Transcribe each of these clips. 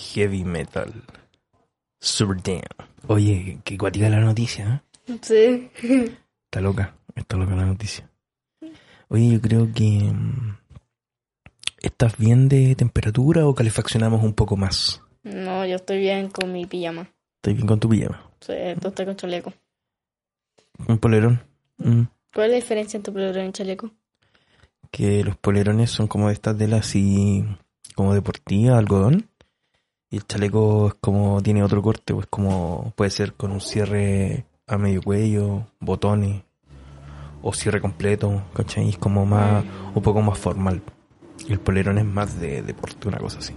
heavy metal. Super damn. Oye, qué cuática la noticia, ¿eh? Sí. Está loca, está loca la noticia. Oye, yo creo que... mm, ¿Estás bien de temperatura o calefaccionamos un poco más? No, yo estoy bien con mi pijama. ¿Estás bien con tu pijama? Sí, tú estás con chaleco. ¿Un polerón? Mm. ¿Cuál es la diferencia entre polerón y chaleco? Que los polerones son como de estas telas así... Como deportiva, algodón. Y el chaleco es como... Tiene otro corte, pues como... Puede ser con un cierre a medio cuello, botones... O cierre completo, ¿cachai? Es como más... Un poco más formal. Y el polerón es más de deporte, una cosa así.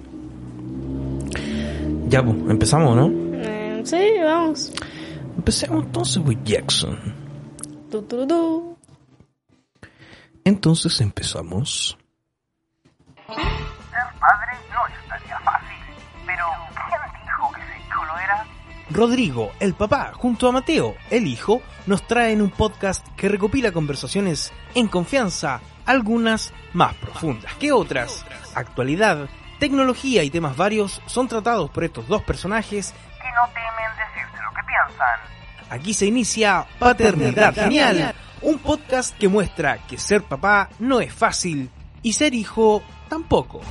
Ya, pues, empezamos, ¿no? Eh, sí, vamos. Empecemos entonces, pues, Jackson. Tu, tu. Entonces empezamos. Padre Rodrigo, el papá, junto a Mateo, el hijo, nos traen un podcast que recopila conversaciones en confianza, algunas más profundas que otras. Actualidad, tecnología y temas varios son tratados por estos dos personajes. Que no temen decirte lo que piensan. Aquí se inicia Paternidad Genial, un podcast que muestra que ser papá no es fácil y ser hijo tampoco.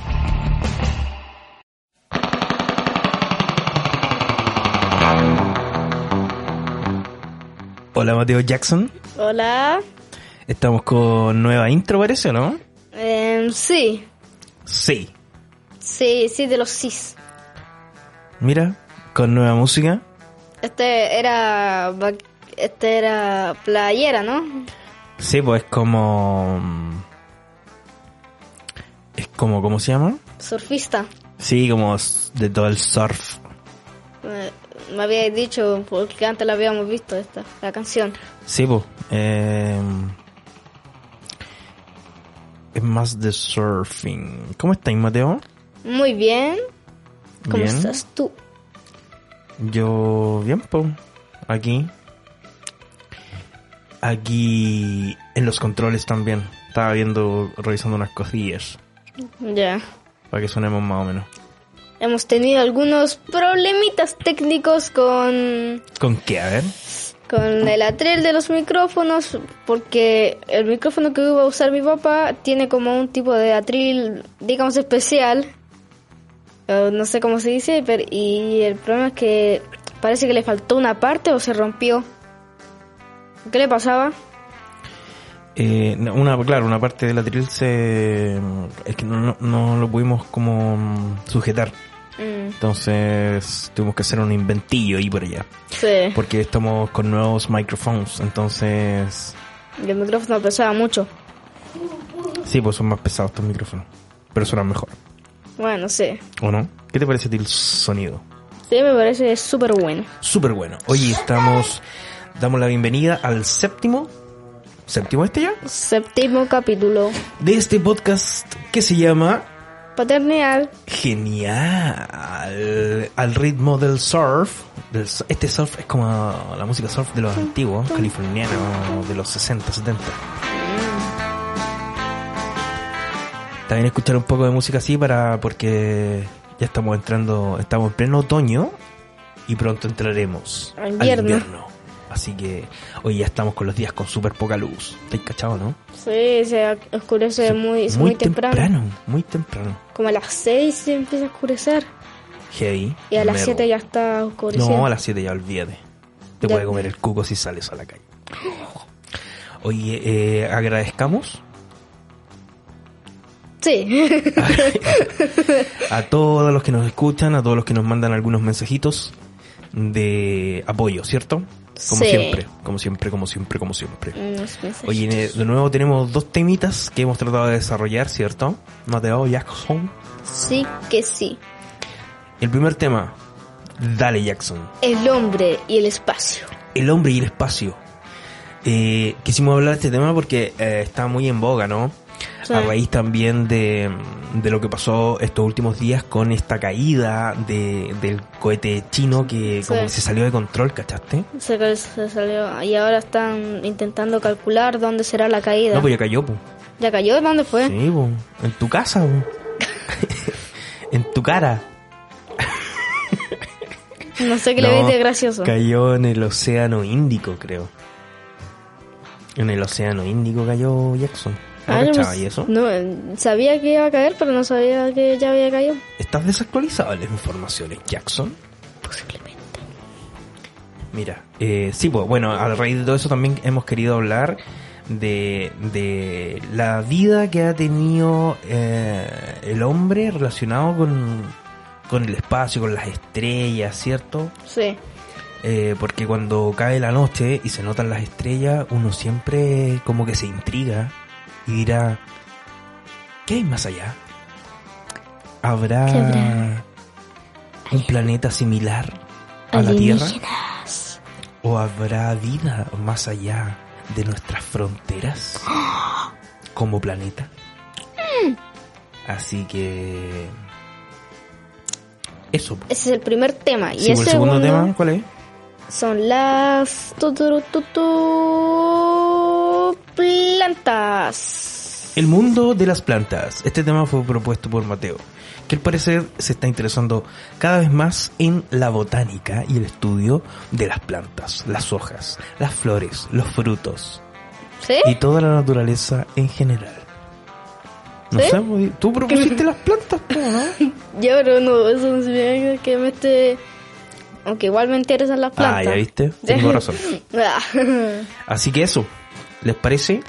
Hola, Mateo Jackson. Hola. Estamos con nueva intro, parece, ¿o no? Eh, sí. Sí. Sí, sí, de los cis. Mira, con nueva música. Este era. Este era playera, ¿no? Sí, pues es como... Es como, ¿cómo se llama? Surfista. Sí, como de todo el surf. Eh, me había dicho, porque antes la habíamos visto esta, la canción. Sí, pues. eh, es más de surfing. ¿Cómo estáis, Mateo? Muy bien. ¿Cómo Bien. estás tú? Yo, bien, pues. Aquí. Aquí en los controles también. Estaba viendo, revisando unas cosillas. Ya. Para que sonemos más o menos. Hemos tenido algunos problemitas técnicos con, ¿Con qué? A ver. con el atril de los micrófonos, porque el micrófono que iba a usar mi papá tiene como un tipo de atril, digamos, especial. No sé cómo se dice, pero, y el problema es que parece que le faltó una parte o se rompió. ¿Qué le pasaba? Eh, una, claro, una parte del atril se... Es que no, no, no lo pudimos como sujetar. Mm, Entonces tuvimos que hacer un inventillo ahí por allá. sí, Porque estamos con nuevos microphones. Entonces... y el micrófono pesaba mucho. Sí, pues son más pesados estos micrófonos. Pero suenan mejor. Bueno, sí. ¿O no? ¿Qué te parece a ti el sonido? Sí, me parece súper bueno. Súper bueno. Oye, estamos... Damos la bienvenida al séptimo... ¿Séptimo este ya? Séptimo capítulo. De este podcast que se llama... Paternidad. Genial. Al ritmo del surf. Del este surf es como la música surf de los antiguos, californianos, de los 60, 70. También escuchar un poco de música así para porque ya estamos entrando, estamos en pleno otoño y pronto entraremos Al invierno. Así que hoy ya estamos con los días con súper poca luz. ¿Estáis cachado, no? Sí, se oscurece muy, muy, temprano. Muy temprano. Como a las 6 se empieza a oscurecer. Heavy. Y a las metal. 7 ya está oscureciendo. No, a las 7 ya olvídate. Te Ya. puede comer el cuco si sales a la calle. Oye, eh, agradezcamos Sí. a todos los que nos escuchan, a todos los que nos mandan algunos mensajitos de apoyo, ¿cierto? Como Sí. siempre, como siempre, como siempre, como siempre. Mensajitos. Oye, de nuevo tenemos dos temitas que hemos tratado de desarrollar, ¿cierto? Mateo Jackson. Sí que sí. El primer tema, dale Jackson. El hombre y el espacio. El hombre y el espacio. Eh, quisimos hablar de este tema porque eh, está muy en boga, ¿no? Sí. A raíz también de, de lo que pasó estos últimos días con esta caída de, del cohete chino que Sí. como que se salió de control, ¿cachaste? Se, se salió. Y ahora están intentando calcular dónde será la caída. No, pues ya cayó, pues. ¿Ya cayó? ¿Dónde fue? Sí, po. En tu casa, po. En tu cara. No sé qué le ves de gracioso. Cayó en el océano Índico, creo. En el océano Índico cayó Jackson. ¿No Ah, yo cachaba no- y eso? No, sabía que iba a caer, pero no sabía que ya había caído. ¿Estás desactualizado en las informaciones, Jackson? Posiblemente. Mira, eh, sí, pues bueno, a raíz de todo eso también hemos querido hablar de, de la vida que ha tenido eh, el hombre relacionado con, con el espacio, con las estrellas, ¿cierto? Sí. Eh, porque cuando cae la noche y se notan las estrellas, uno siempre como que se intriga y dirá, ¿qué hay más allá? ¿Habrá, un planeta similar a la Tierra? ¿O habrá vida más allá de nuestras fronteras como planeta? Así que... Eso. Ese es el primer tema. Y Sí, el segundo segundo tema, ¿cuál es? son las plantas. El mundo de las plantas. Este tema fue propuesto por Mateo, que al parecer se está interesando cada vez más en la botánica y el estudio de las plantas, las hojas, las flores, los frutos ¿Sí? y toda la naturaleza en general. No ¿Sí? sé, tú propusiste las plantas, ¿no? Yo, pero no, eso no significa que me esté... Aunque igual me interesan las plantas. Ah, ya viste, tengo razón. Ah. Así que eso, ¿les parece?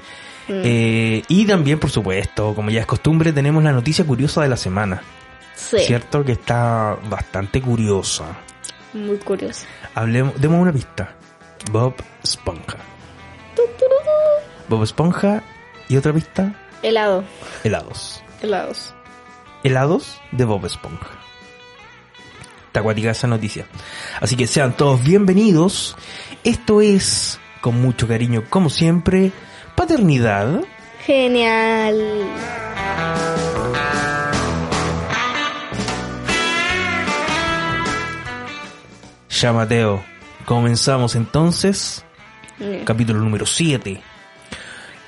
Mm. Eh, y también, por supuesto, como ya es costumbre, tenemos la noticia curiosa de la semana. sí, ¿Cierto? Que está bastante curiosa. muy curioso. Hablemos, demos una pista. Bob Esponja. Bob Esponja y otra pista, Helado, helados. helados. Helados de Bob Esponja. Está acuática esa noticia. Así que sean todos bienvenidos. Esto es, con mucho cariño, como siempre, Paternidad. Genial. Ya Mateo. Comenzamos entonces. Capítulo número 7.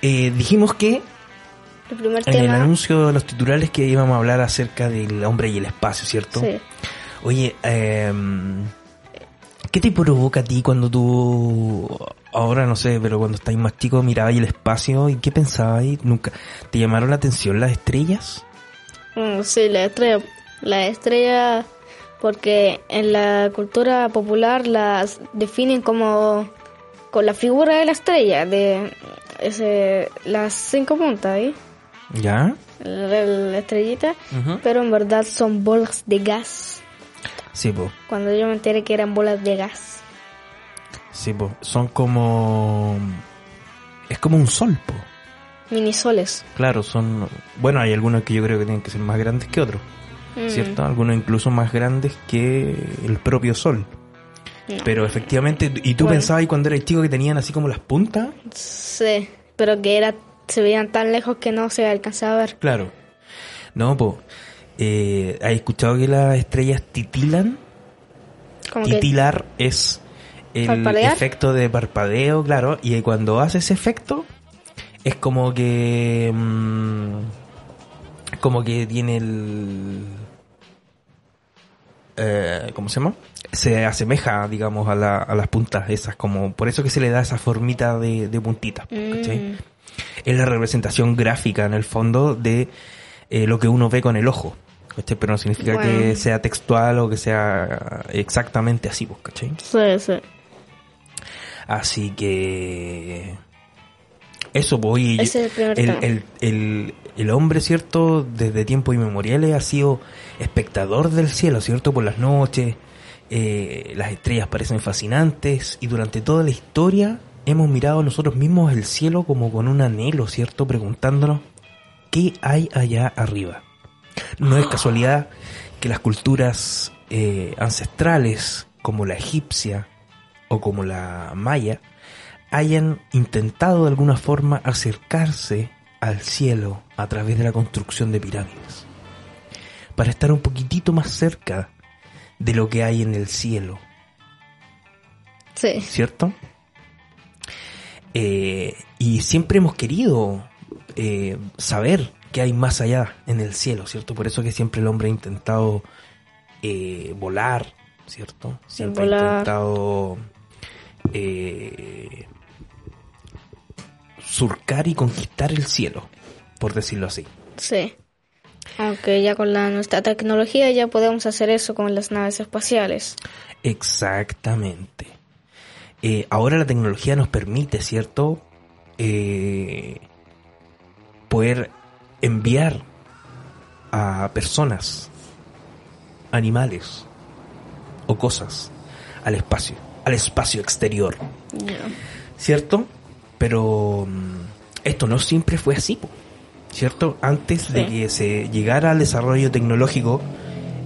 Eh, dijimos que El primer en el anuncio de los titulares que íbamos a hablar acerca del hombre y el espacio, ¿cierto? Sí. Oye, em, ¿qué te provoca a ti cuando tú, ahora no sé, pero cuando estáis más chico mirabas el espacio y qué pensabas ahí? ¿Nunca te llamaron la atención las estrellas? Mm, sí, la estrella. La estrella, porque en la cultura popular las definen como con la figura de la estrella, de ese, las cinco puntas, ¿eh? ¿Ya? La, la estrellita, pero en verdad son bolas de gas. Sí, po, Cuando yo me enteré que eran bolas de gas. sí, po. Son como... Es como un sol, po. Minisoles. Claro, son... Bueno, hay algunos que yo creo que tienen que ser más grandes que otros, Mm, ¿cierto? Algunos incluso más grandes que el propio sol. no. Pero efectivamente, ¿y tú Bueno. pensabas ahí cuando eras chico que tenían así como las puntas? Sí, pero que era se veían tan lejos que no se alcanzaba a ver. Claro. No, pues. Eh, ¿Has escuchado que las estrellas titilan? Que Titilar es el ¿Parpadear? efecto de parpadeo, claro. Y cuando hace ese efecto, es como que. mm, como que tiene el. eh, ¿Cómo se llama? Se asemeja, digamos, a, la- a las puntas esas, como por eso que se le da esa formita de, de puntita. Mm, es la representación gráfica en el fondo de eh, lo que uno ve con el ojo. ¿Cachai? Pero no significa Bueno. que sea textual o que sea exactamente así, pues, ¿cachai? sí, sí. Así que... Eso, pues, oye, Ese es el primer el, tema. el, el, el hombre, ¿cierto? Desde tiempos inmemoriales ha sido espectador del cielo, ¿cierto? Por las noches, eh, las estrellas parecen fascinantes y durante toda la historia hemos mirado nosotros mismos el cielo como con un anhelo, ¿cierto? Preguntándonos, ¿qué hay allá arriba? No es casualidad que las culturas eh, ancestrales, como la egipcia o como la maya, hayan intentado de alguna forma acercarse al cielo a través de la construcción de pirámides, para estar un poquitito más cerca de lo que hay en el cielo, Sí. ¿cierto? Eh, y siempre hemos querido eh, saber qué hay más allá en el cielo, ¿cierto? Por eso que siempre el hombre ha intentado eh, volar ¿cierto? Siempre ha intentado eh, surcar y conquistar el cielo, por decirlo así. Sí. Aunque ya con la, nuestra tecnología ya podemos hacer eso con las naves espaciales. Exactamente. Eh, ahora la tecnología nos permite, ¿cierto? Eh, poder enviar a personas, animales o cosas al espacio, al espacio exterior, ¿cierto? Pero mm, esto no siempre fue así, ¿cierto? Antes de que se llegara al desarrollo tecnológico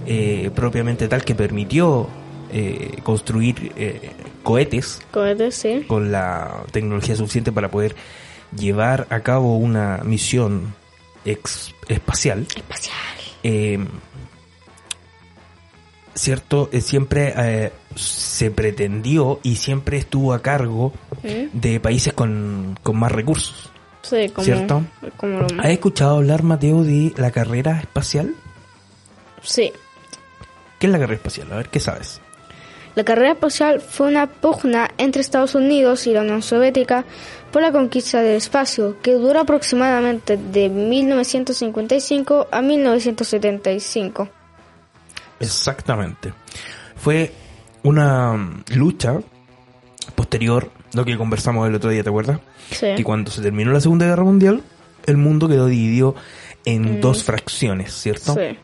eh, propiamente tal que permitió eh, construir eh, cohetes Cohetes, sí. con la tecnología suficiente para poder llevar a cabo una misión ex- espacial, Espacial. eh, cierto, Eh, siempre eh, se pretendió y siempre estuvo a cargo de países con, con más recursos. Sí, como, ¿Cierto? como lo- ¿Has escuchado hablar, Mateo, de la carrera espacial? Sí. ¿Qué es la carrera espacial? A ver, ¿qué sabes? La carrera espacial fue una pugna entre Estados Unidos y la Unión Soviética por la conquista del espacio, que duró aproximadamente de 1955 a 1975. Exactamente. Fue una mm, lucha posterior, lo que conversamos el otro día, ¿te acuerdas? Sí. Que cuando se terminó la Segunda Guerra Mundial, el mundo quedó dividido en Mm. dos fracciones, ¿cierto? Sí.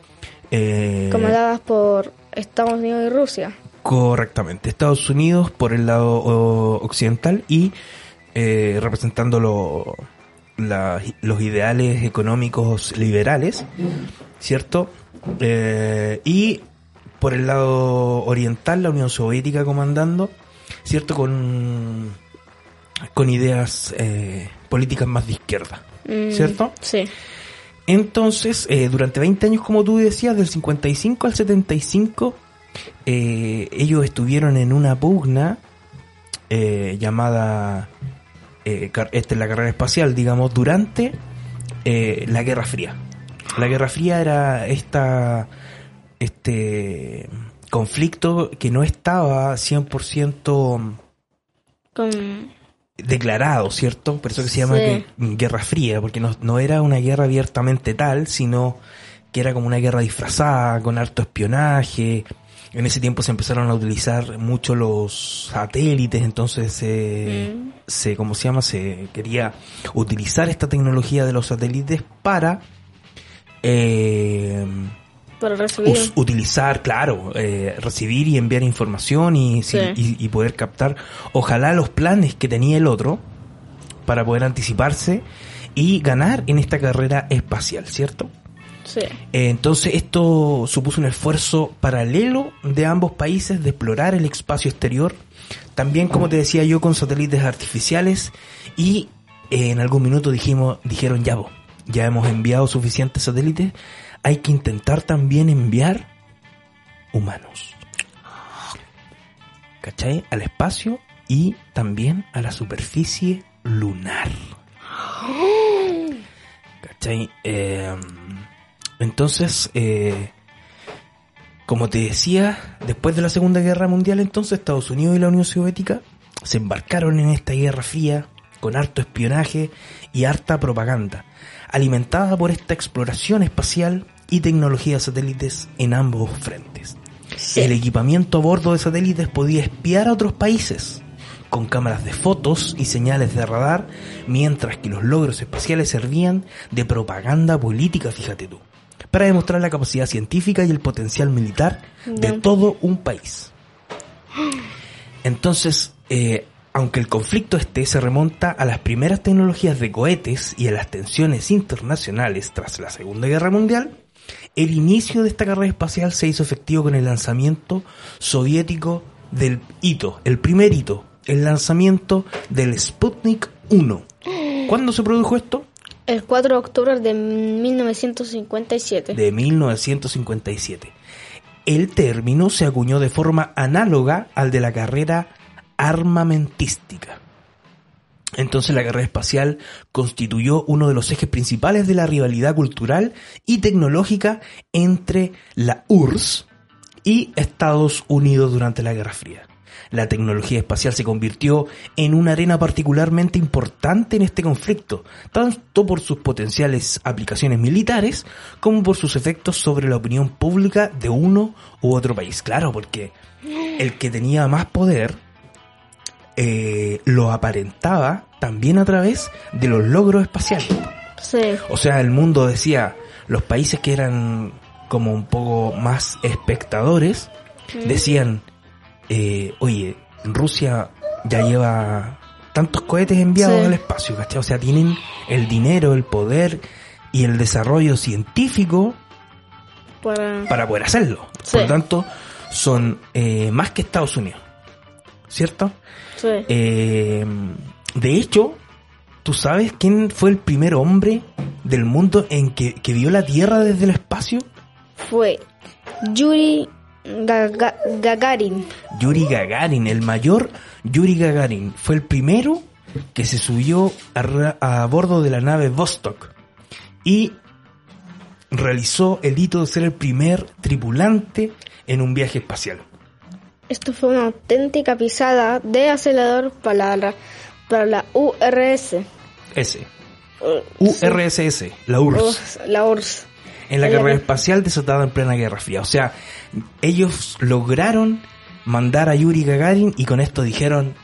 Eh, Comandadas por Estados Unidos y Rusia. Correctamente. Estados Unidos por el lado occidental y eh, representando lo- la- los ideales económicos liberales, ¿cierto? Eh, y por el lado oriental, la Unión Soviética comandando, ¿cierto? Con, con ideas eh, políticas más de izquierda, Mm, ¿cierto? Sí. Entonces, durante 20 años, como tú decías, del 55 al 75, eh, ellos estuvieron en una pugna eh, llamada, eh, esta es la carrera espacial, digamos, durante eh, la Guerra Fría. La Guerra Fría era esta, este conflicto que no estaba 100% Con... declarado, ¿cierto? Por eso que se llama Sí. Guerra Fría, porque no, no era una guerra abiertamente tal, sino que era como una guerra disfrazada, con harto espionaje. En ese tiempo se empezaron a utilizar mucho los satélites, entonces se, Mm. se ¿cómo se llama? Se quería utilizar esta tecnología de los satélites para eh, Para recibir... utilizar, claro, eh, recibir y enviar información y, si- Sí. y, y poder captar, ojalá los planes que tenía el otro para poder anticiparse y ganar en esta carrera espacial, ¿cierto? Sí. Eh, entonces esto supuso un esfuerzo paralelo de ambos países de explorar el espacio exterior, también como te decía yo con satélites artificiales y eh, en algún minuto dijimos, dijeron ya, vos, ya hemos enviado suficientes satélites, hay que intentar también enviar humanos. ¿Cachai? Al espacio y también a la superficie lunar. ¿Cachai? Eh, entonces, eh, como te decía, después de la Segunda Guerra Mundial, entonces Estados Unidos y la Unión Soviética se embarcaron en esta guerra fría con harto espionaje y harta propaganda, alimentada por esta exploración espacial y tecnología de satélites en ambos frentes. Sí. El equipamiento a bordo de satélites podía espiar a otros países con cámaras de fotos y señales de radar, mientras que los logros espaciales servían de propaganda política, fíjate tú, para demostrar la capacidad científica y el potencial militar de todo un país. Entonces, eh, aunque el conflicto este se remonta a las primeras tecnologías de cohetes y a las tensiones internacionales tras la Segunda Guerra Mundial, el inicio de esta carrera espacial se hizo efectivo con el lanzamiento soviético del hito, el primer hito, el lanzamiento del Sputnik 1. ¿Cuándo se produjo esto? El 4 de octubre de 1957. de 1957. El término se acuñó de forma análoga al de la carrera armamentística. Entonces la carrera espacial constituyó uno de los ejes principales de la rivalidad cultural y tecnológica entre la URSS y Estados Unidos durante la Guerra Fría. La tecnología espacial se convirtió en una arena particularmente importante en este conflicto, tanto por sus potenciales aplicaciones militares como por sus efectos sobre la opinión pública de uno u otro país. Claro, porque el que tenía más poder eh, lo aparentaba también a través de los logros espaciales. Sí. O sea, el mundo decía, los países que eran como un poco más espectadores, decían, eh, oye, Rusia ya lleva tantos cohetes enviados Sí. al espacio, ¿cachai? O sea, tienen el dinero, el poder y el desarrollo científico Para... para poder hacerlo. Sí. Por lo tanto, son eh, más que Estados Unidos, ¿cierto? Sí. Eh, de hecho, ¿tú sabes quién fue el primer hombre del mundo en que, que vio la Tierra desde el espacio? Fue Yuri Gaga- Gagarin. Yuri Gagarin, el mayor Yuri Gagarin, fue el primero que se subió a, bordo de la nave Vostok y realizó el hito de ser el primer tripulante en un viaje espacial. Esto fue una auténtica pisada de acelerador para la, para la URS. Ese. Uh, URSS, la URSS. URSS, La URSS. En la carrera espacial desatada en plena Guerra Fría. O sea, ellos lograron mandar a Yuri Gagarin y con esto dijeron,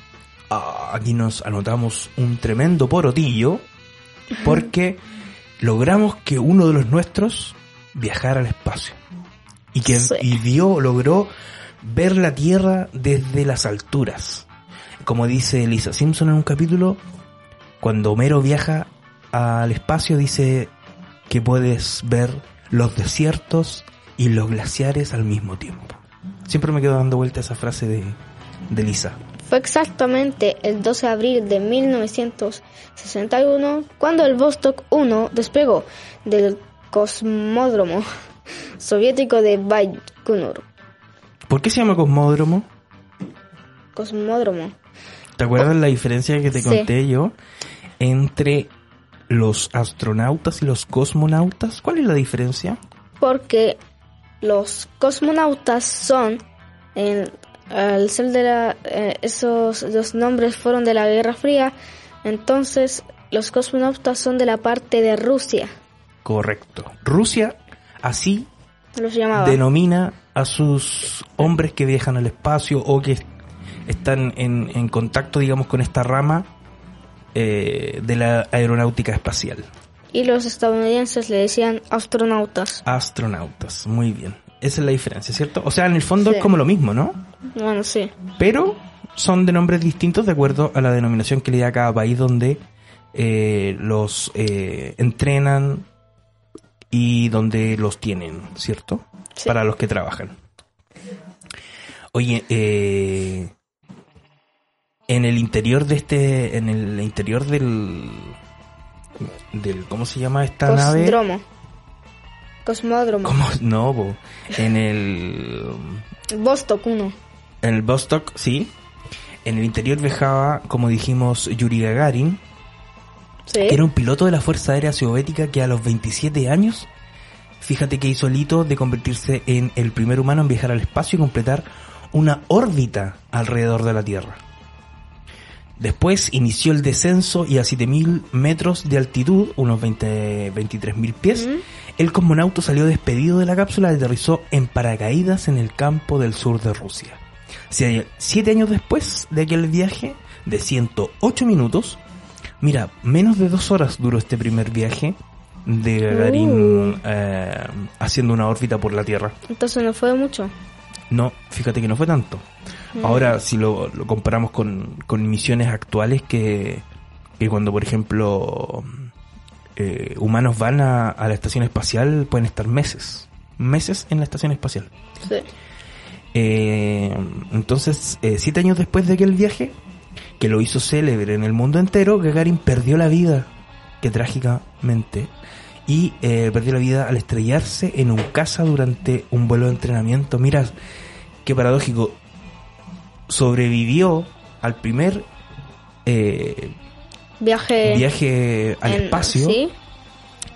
"Ah, aquí nos anotamos un tremendo porotillo porque logramos que uno de los nuestros viajara al espacio. Y que Sí. y vio, logró ver la Tierra desde las alturas. Como dice Lisa Simpson en un capítulo, cuando Homero viaja al espacio dice que puedes ver los desiertos y los glaciares al mismo tiempo. Siempre me quedo dando vuelta esa frase de, de Lisa. Fue exactamente el 12 de abril de 1961 cuando el Vostok 1 despegó del cosmódromo soviético de Baikonur. ¿Por qué se llama cosmódromo? Cosmódromo. ¿Te acuerdas la diferencia que te Sí. conté yo entre los astronautas y los cosmonautas? ¿Cuál es la diferencia? Porque los cosmonautas son, en- al ser de la, eh, esos los nombres fueron de la Guerra Fría, entonces los cosmonautas son de la parte de Rusia, Correcto. Rusia así los llamaba. denomina a sus hombres que viajan al espacio o que están en, en contacto, digamos, con esta rama eh, de la aeronáutica espacial. Y los estadounidenses le decían astronautas. Astronautas, muy bien. Esa es la diferencia, ¿cierto? O sea, en el fondo Sí. es como lo mismo, ¿no? Bueno, sí. Pero son de nombres distintos de acuerdo a la denominación que le da a cada país donde eh, los eh, entrenan y donde los tienen, ¿cierto? Sí. Para los que trabajan. Oye, eh, en el interior de este, en el interior del, del, ¿cómo se llama esta nave? Cosmódromo. Cosmódromo. ¿Cómo? No, en el, Vostok 1. en el Vostok, sí. En el interior viajaba, como dijimos, Yuri Gagarin, Sí. que era un piloto de la Fuerza Aérea Soviética que a los 27 años, fíjate que hizo el hito de convertirse en el primer humano en viajar al espacio y completar una órbita alrededor de la Tierra. Después inició el descenso y a 7000 metros de altitud, unos 20, 23.000 pies, Ujú. el cosmonauta salió despedido de la cápsula y aterrizó en paracaídas en el campo del sur de Rusia. Sie- Siete años después de aquel viaje de 108 minutos, mira, menos de dos horas duró este primer viaje de Gagarin Uh. eh, haciendo una órbita por la Tierra. Entonces no fue mucho. No, fíjate que no fue tanto. Ahora, si lo, lo comparamos con, con misiones actuales que, que cuando, por ejemplo, eh, humanos van a, a la estación espacial, pueden estar meses. Meses en la estación espacial. Sí. Eh, entonces, eh, siete años después de aquel viaje, que lo hizo célebre en el mundo entero, Gagarin perdió la vida, que trágicamente, y eh, perdió la vida al estrellarse en un caza durante un vuelo de entrenamiento. Mira, qué paradójico. Sobrevivió al primer eh, Viaje. viaje al en- espacio Sí.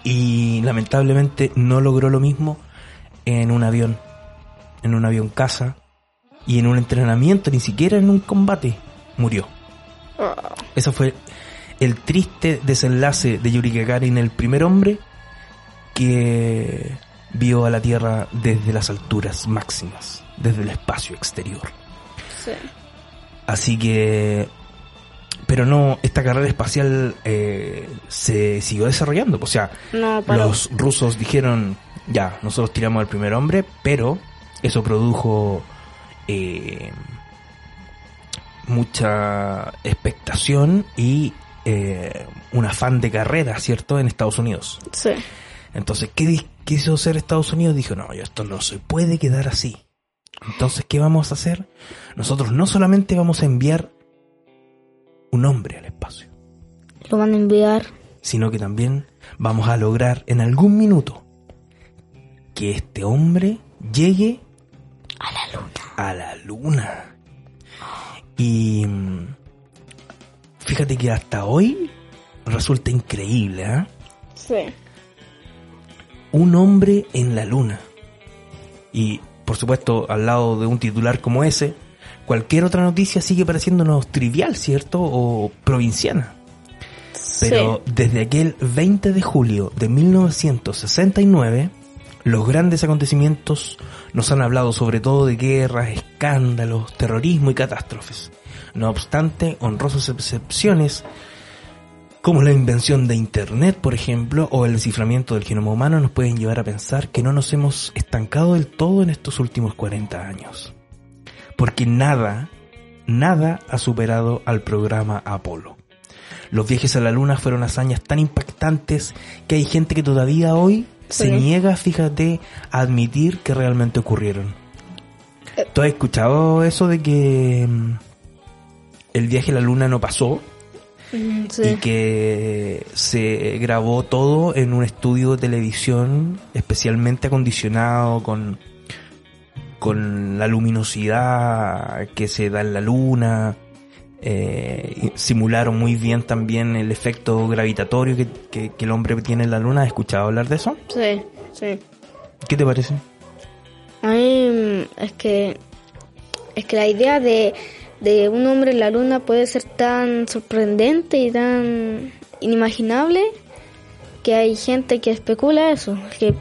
y lamentablemente no logró lo mismo en un avión. en un avión caza y en un entrenamiento, ni siquiera en un combate, murió. Ah, Ese fue el triste desenlace de Yuri Gagarin, el primer hombre que vio a la Tierra desde las alturas máximas, desde el espacio exterior. sí. Así que... Pero no, esta carrera espacial eh, se siguió desarrollando. O sea, No, los rusos dijeron, ya, nosotros tiramos al primer hombre, pero eso produjo eh, mucha expectación y eh, un afán de carrera, ¿cierto?, en Estados Unidos. Sí. Entonces, ¿qué quiso hacer Estados Unidos? Dijo, no, esto no se puede quedar así. Entonces, ¿qué vamos a hacer? Nosotros no solamente vamos a enviar un hombre al espacio, Lo van a enviar. sino que también vamos a lograr en algún minuto que este hombre llegue A la luna. a la luna. Y mm, fíjate que hasta hoy resulta increíble, ¿ah? Sí. Un hombre en la luna. Y por supuesto, al lado de un titular como ese, cualquier otra noticia sigue pareciéndonos trivial, ¿cierto? O provinciana. Pero desde aquel 20 de julio de 1969, los grandes acontecimientos nos han hablado sobre todo de guerras, escándalos, terrorismo y catástrofes. No obstante, honrosas excepciones, como la invención de Internet, por ejemplo, o el desciframiento del genoma humano, nos pueden llevar a pensar que no nos hemos estancado del todo en estos últimos 40 años. Porque nada, nada ha superado al programa Apolo. Los viajes a la luna fueron hazañas tan impactantes que hay gente que todavía hoy se Sí. niega, fíjate, a admitir que realmente ocurrieron. ¿Tú has escuchado eso de que mm, el viaje a la luna no pasó Mm, y que se grabó todo en un estudio de televisión especialmente acondicionado con con la luminosidad que se da en la luna eh, simularon muy bien también el efecto gravitatorio que, que- que el hombre tiene en la luna ¿has escuchado hablar de eso? Sí, sí. ¿qué te parece? A mí es que es que la idea de, de un hombre en la luna puede ser tan sorprendente y tan inimaginable que hay gente que especula eso, que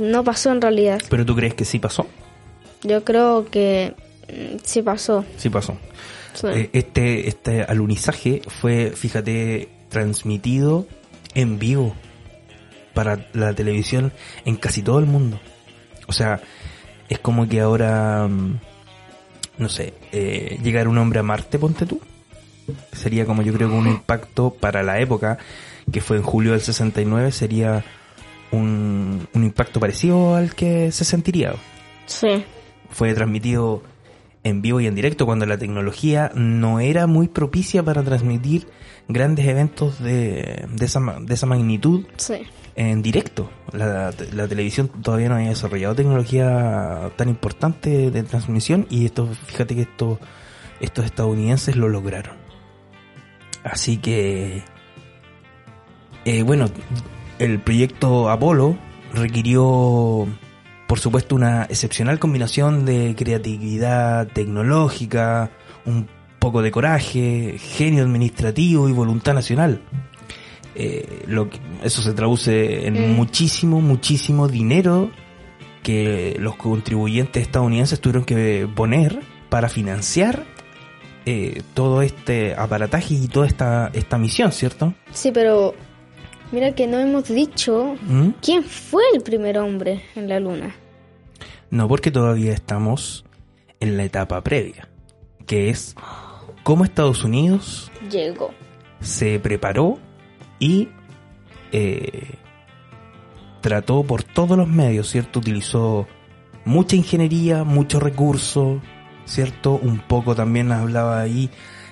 no pasó en realidad. ¿pero tú crees que sí pasó? Yo creo que mm, sí pasó. sí pasó Sí. Eh, Este, este alunizaje fue, fíjate, transmitido en vivo para la televisión en casi todo el mundo. O sea, es como que ahora, mm, no sé, eh, llegar un hombre a Marte, ponte tú. Sería como yo creo que un impacto para la época, que fue en julio del 69, sería un, un impacto parecido al que se sentiría Sí. fue transmitido en vivo y en directo cuando la tecnología no era muy propicia para transmitir grandes eventos de, de, esa, de esa magnitud Sí. en directo. La, la televisión todavía no había desarrollado tecnología tan importante de transmisión y esto, fíjate que esto, estos estadounidenses lo lograron. Así que, eh, bueno, el proyecto Apolo requirió, por supuesto, una excepcional combinación de creatividad tecnológica, un poco de coraje, genio administrativo y voluntad nacional. Eh, lo que, eso se traduce en Mm. muchísimo, muchísimo dinero que los contribuyentes estadounidenses tuvieron que poner para financiar eh, todo este aparataje y toda esta, esta misión, ¿cierto? Sí, pero mira que no hemos dicho ¿Mm? quién fue el primer hombre en la luna. No, porque todavía estamos en la etapa previa, que es cómo Estados Unidos Llegó. se preparó y eh, trató por todos los medios, ¿cierto? Utilizó mucha ingeniería, mucho recurso, ¿cierto? Un poco también hablaba ahí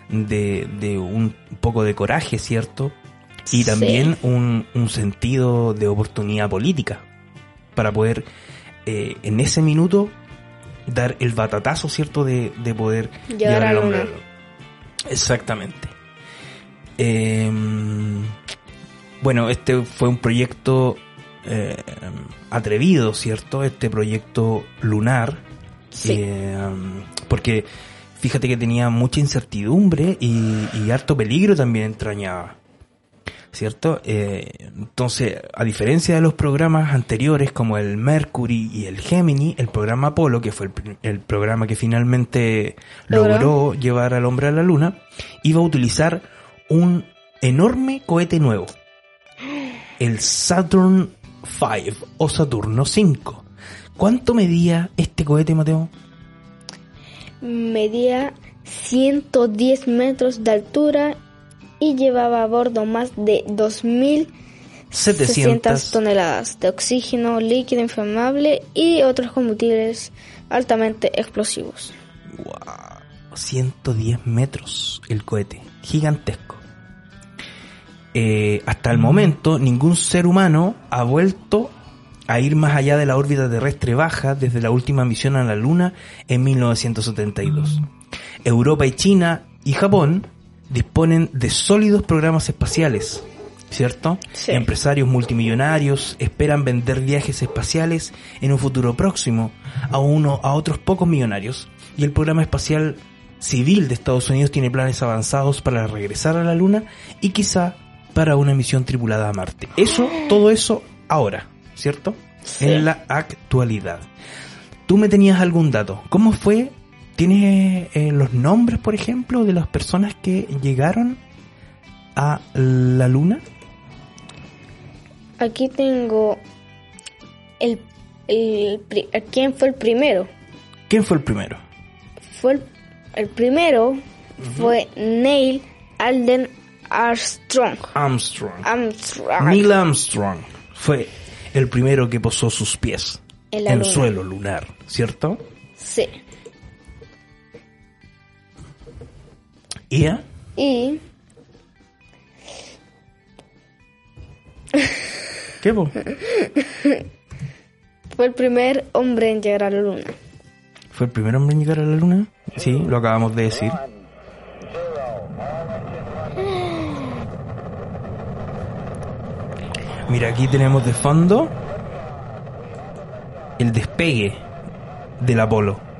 de, de un poco de coraje, ¿cierto? Y Sí. también un, un sentido de oportunidad política para poder eh, en ese minuto dar el batatazo, ¿cierto? De, de poder Llegar al hombre Exactamente. Em, bueno, este fue un proyecto eh, atrevido, ¿cierto? Este proyecto lunar Sí. Eh, porque fíjate que tenía mucha incertidumbre y, y harto peligro también entrañaba. ¿Cierto? Eh, entonces, a diferencia de los programas anteriores como el Mercury y el Gemini, el programa Apolo, que fue el, pr- el programa que finalmente Logró. logró llevar al hombre a la luna, iba a utilizar un enorme cohete nuevo. El Saturn V o Saturno 5. ¿Cuánto medía este cohete, Mateo? Medía 110 metros de altura y llevaba a bordo más de 2.600 700 toneladas de oxígeno líquido inflamable y otros combustibles altamente explosivos. Wow, 110 metros el cohete, gigantesco. Eh, hasta el momento, ningún ser humano ha vuelto a ir más allá de la órbita terrestre baja desde la última misión a la Luna en 1972. Europa y China y Japón disponen de sólidos programas espaciales, ¿cierto? Sí. Empresarios multimillonarios esperan vender viajes espaciales en un futuro próximo a uno a otros pocos millonarios y el programa espacial civil de Estados Unidos tiene planes avanzados para regresar a la Luna y quizá para una misión tripulada a Marte. Eso, todo eso ahora, ¿cierto? Sí. En la actualidad. Tú me tenías algún dato. ¿Cómo fue? ¿Tienes eh, los nombres, por ejemplo, de las personas que llegaron a la Luna? Aquí tengo el, el quién fue el primero. ¿Quién fue el primero? Fue el, el primero fue Neil Alden Armstrong. Armstrong. Armstrong. Neil Armstrong fue el primero que posó sus pies En luna. suelo lunar, ¿cierto? Sí. ¿Y ya? Y ¿Qué, po? fue el primer hombre en llegar a la luna. ¿Fue el primer hombre en llegar a la Luna? Sí, lo acabamos de decir. Mira, aquí tenemos de fondo el despegue del Apolo.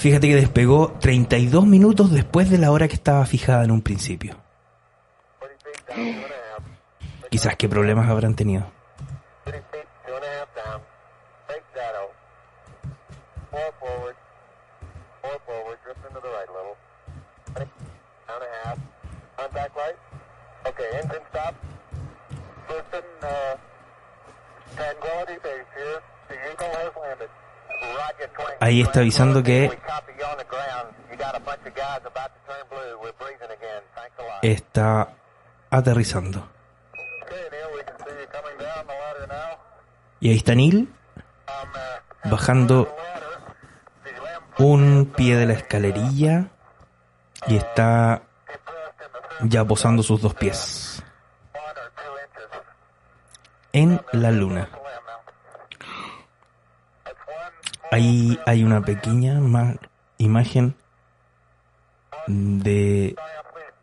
Fíjate que despegó 32 minutos después de la hora que estaba fijada en un principio. Quizás qué problemas habrán tenido. Three feet, two and a half down. Big shadow. Four forward. Four forward. Drift into the right a little. Ready? Down a half. Contact light. Okay, engine stop. Houston, Tranquility Base here. The Eagle has landed. Roger, 20. Ahí está avisando que- ladder now. Y ahí está Neil bajando un pie de la escalerilla y está ya posando sus dos pies en la luna. Ahí hay una pequeña ma- imagen de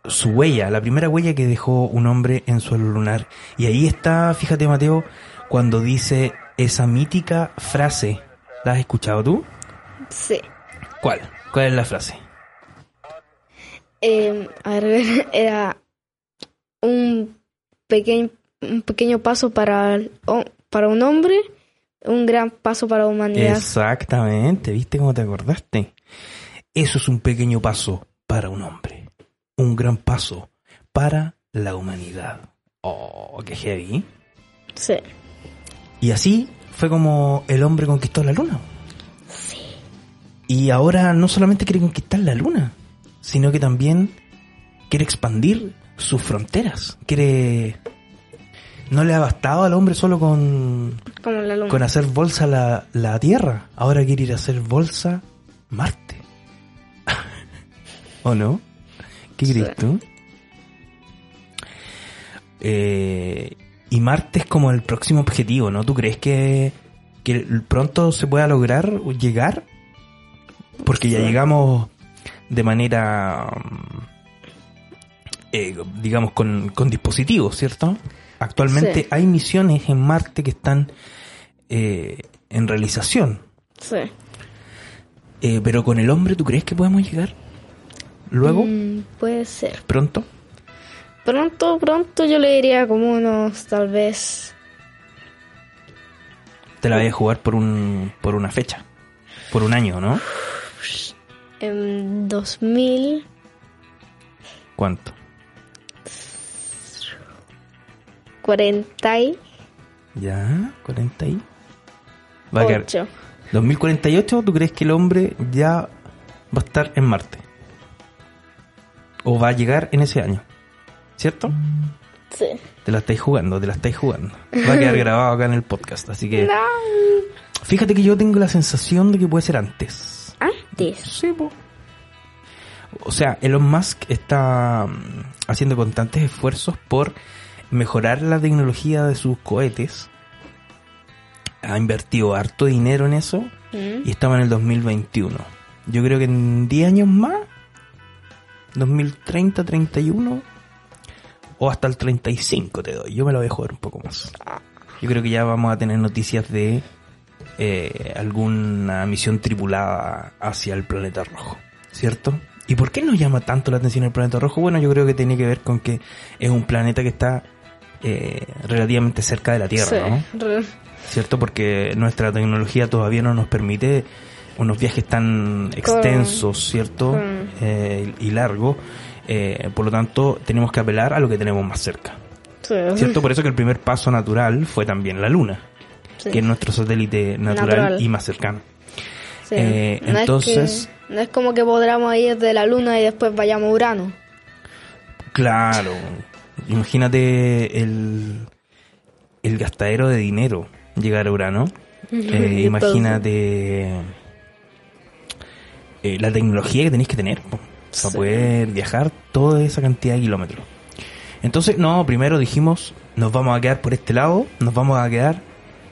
su huella, la primera huella que dejó un hombre en suelo lunar. Y ahí está, fíjate Mateo, cuando dice esa mítica frase. ¿La has escuchado tú? Sí. ¿Cuál? ¿Cuál es la frase? Eh, a ver, era un pequeño, un pequeño paso para, para un hombre, un gran paso para la humanidad. Exactamente, ¿viste cómo te acordaste? Eso es un pequeño paso para un hombre. Un gran paso para la humanidad. Oh, qué heavy. Sí. Y así fue como el hombre conquistó la luna. Y ahora no solamente quiere conquistar la luna, sino que también quiere expandir sus fronteras. Quiere... No le ha bastado al hombre solo con, Como la luna. con hacer bolsa la, la Tierra. Ahora quiere ir a hacer bolsa Marte. ¿O no? ¿Qué crees Sí. tú? Eh, y Marte es como el próximo objetivo, ¿no? ¿Tú crees que, que pronto se pueda lograr llegar? Porque ya llegamos de manera, eh, digamos, con, con dispositivos, ¿cierto? Actualmente Sí. hay misiones en Marte que están eh, en realización. Sí. Eh, pero con el hombre, ¿tú crees que podemos llegar? Luego, Mm, puede ser. pronto. Pronto, pronto yo le diría como unos, tal vez. Te la voy a jugar por un por una fecha. Por un año, ¿no? En 2000. ¿Cuánto? 48. Ya, 40 y... Va a quedar... 2048, ¿tú crees que el hombre ya va a estar en Marte? ¿O va a llegar en ese año? ¿Cierto? Sí. Te la estáis jugando, te la estáis jugando. Va a quedar grabado acá en el podcast, así que... No. Fíjate que yo tengo la sensación de que puede ser antes. Antes. Sí, po. O sea, Elon Musk está mm, haciendo constantes esfuerzos por mejorar la tecnología de sus cohetes. Ha invertido harto dinero en eso Mm. y estamos en el 2021. Yo creo que en 10 años más, 2030, 31 o hasta el 35 te doy. Yo me lo voy a jugar un poco más. Yo creo que ya vamos a tener noticias de eh, alguna misión tripulada hacia el planeta rojo, ¿cierto? ¿Y por qué nos llama tanto la atención el planeta rojo? Bueno, yo creo que tiene que ver con que es un planeta que está eh, relativamente cerca de la Tierra, Sí. ¿no? ¿cierto? Porque nuestra tecnología todavía no nos permite unos viajes tan extensos, ¿cierto? Eh, y largos. Eh, por lo tanto, tenemos que apelar a lo que tenemos más cerca, sí. ¿cierto? Por eso que el primer paso natural fue también la Luna, Sí. que es nuestro satélite natural, Natural. y más cercano. Sí. eh, no entonces- Es que, no es como que podamos ir de la luna y después vayamos a Urano. Claro, imagínate el, el gastadero de dinero llegar a Urano. Eh, imagínate eh, la tecnología que tenéis que tener po, para Sí. poder viajar toda esa cantidad de kilómetros. Entonces, no, primero dijimos, nos vamos a quedar por este lado, nos vamos a quedar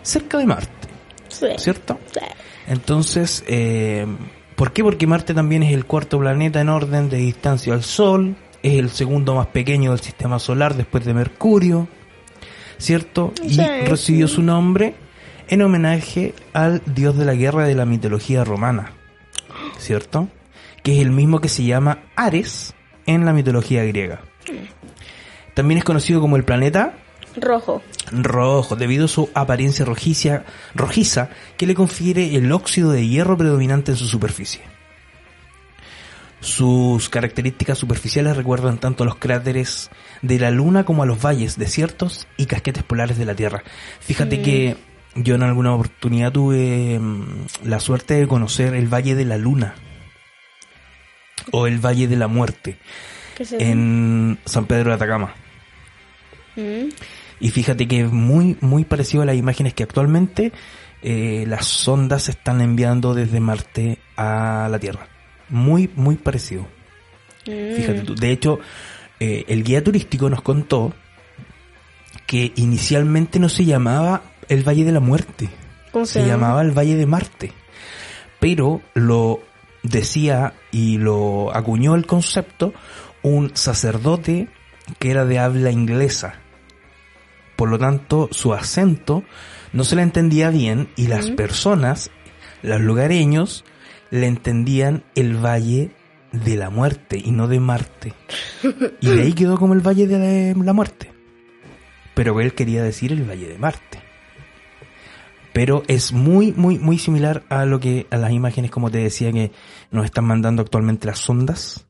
cerca de Marte, Sí. ¿cierto? Sí. Entonces, eh, ¿por qué? Porque Marte también es el cuarto planeta en orden de distancia al Sol, es el segundo más pequeño del sistema solar después de Mercurio, ¿cierto? Y recibió su nombre en homenaje al dios de la guerra de la mitología romana, ¿cierto? Que es el mismo que se llama Ares en la mitología griega. También es conocido como el planeta Rojo. rojo debido a su apariencia rojiza, rojiza que le confiere el óxido de hierro predominante en su superficie. Sus características superficiales recuerdan tanto a los cráteres de la Luna como a los valles, desiertos y casquetes polares de la Tierra. Fíjate Mm. que yo en alguna oportunidad tuve mm, la suerte de conocer el Valle de la Luna o el Valle de la Muerte en San Pedro de Atacama. Mm. Y fíjate que es muy, muy parecido a las imágenes que actualmente eh, las sondas se están enviando desde Marte a la Tierra. Muy, muy parecido. Mm. Fíjate tú. De hecho, eh, el guía turístico nos contó que inicialmente no se llamaba el Valle de la Muerte, ¿Cómo se llamaba el Valle de Marte. Pero lo decía y lo acuñó el concepto un sacerdote que era de habla inglesa. Por lo tanto, su acento no se le entendía bien y las personas, los lugareños, le entendían el Valle de la Muerte y no de Marte. Y de ahí quedó como el Valle de la Muerte. Pero él quería decir el Valle de Marte pero es muy, muy, muy similar a lo que, a las imágenes, como te decía, que nos están mandando actualmente las sondas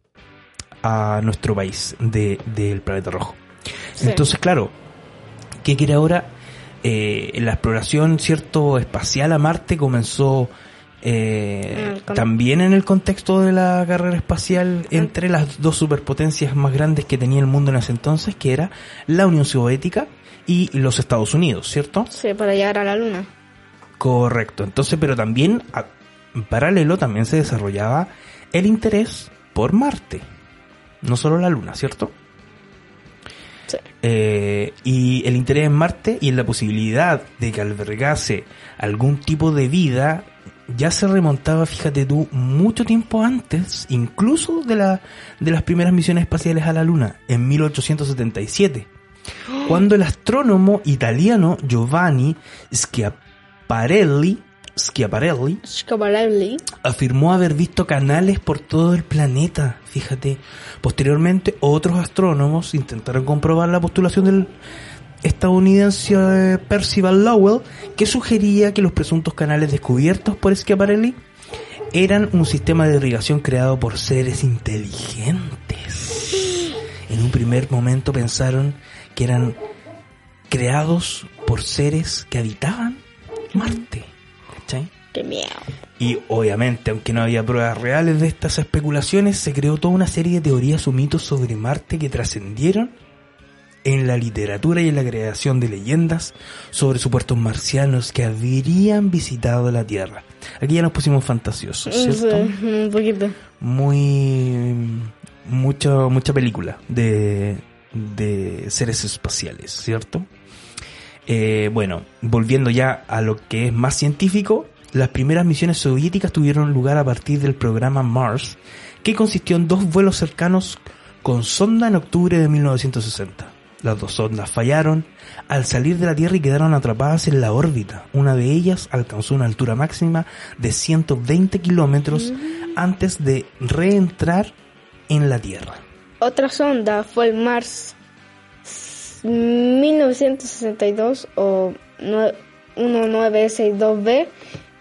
a nuestro país de, del planeta rojo. Sí. Entonces, claro, ¿qué quiere ahora? Eh, la exploración, cierto, espacial a Marte comenzó eh, En también en el contexto de la carrera espacial entre las dos superpotencias más grandes que tenía el mundo en ese entonces, que era la Unión Soviética y los Estados Unidos, ¿cierto? Sí, para llegar a la luna. Correcto. Entonces, pero también, a- en paralelo, también se desarrollaba el interés por Marte. No solo la Luna, ¿cierto? Sí. Eh, y el interés en Marte y en la posibilidad de que albergase algún tipo de vida ya se remontaba, fíjate tú, mucho tiempo antes, incluso de, la, de las primeras misiones espaciales a la Luna, en 1877, cuando el astrónomo italiano Giovanni Schiaparelli Schiaparelli Schiaparelli. afirmó haber visto canales por todo el planeta. Fíjate, posteriormente otros astrónomos intentaron comprobar la postulación del estadounidense eh, Percival Lowell, que sugería que los presuntos canales descubiertos por Schiaparelli eran un sistema de irrigación creado por seres inteligentes. En un primer momento pensaron que eran creados por seres que habitaban Marte. ¿Cachai? Qué miedo. Y obviamente, aunque no había pruebas reales de estas especulaciones, se creó toda una serie de teorías o mitos sobre Marte que trascendieron en la literatura y en la creación de leyendas sobre supuestos marcianos que habrían visitado la Tierra. Aquí ya nos pusimos fantasiosos, ¿cierto? Sí, un poquito. Muy... mucha, mucha película de, de seres espaciales, ¿cierto? Eh, bueno, volviendo ya a lo que es más científico, las primeras misiones soviéticas tuvieron lugar a partir del programa Mars, que consistió en dos vuelos cercanos con sonda en octubre de 1960. Las dos sondas fallaron al salir de la Tierra y quedaron atrapadas en la órbita. Una de ellas alcanzó una altura máxima de 120 kilómetros antes de reentrar en la Tierra. Otra sonda fue el Mars 1962 o nue- 1962B,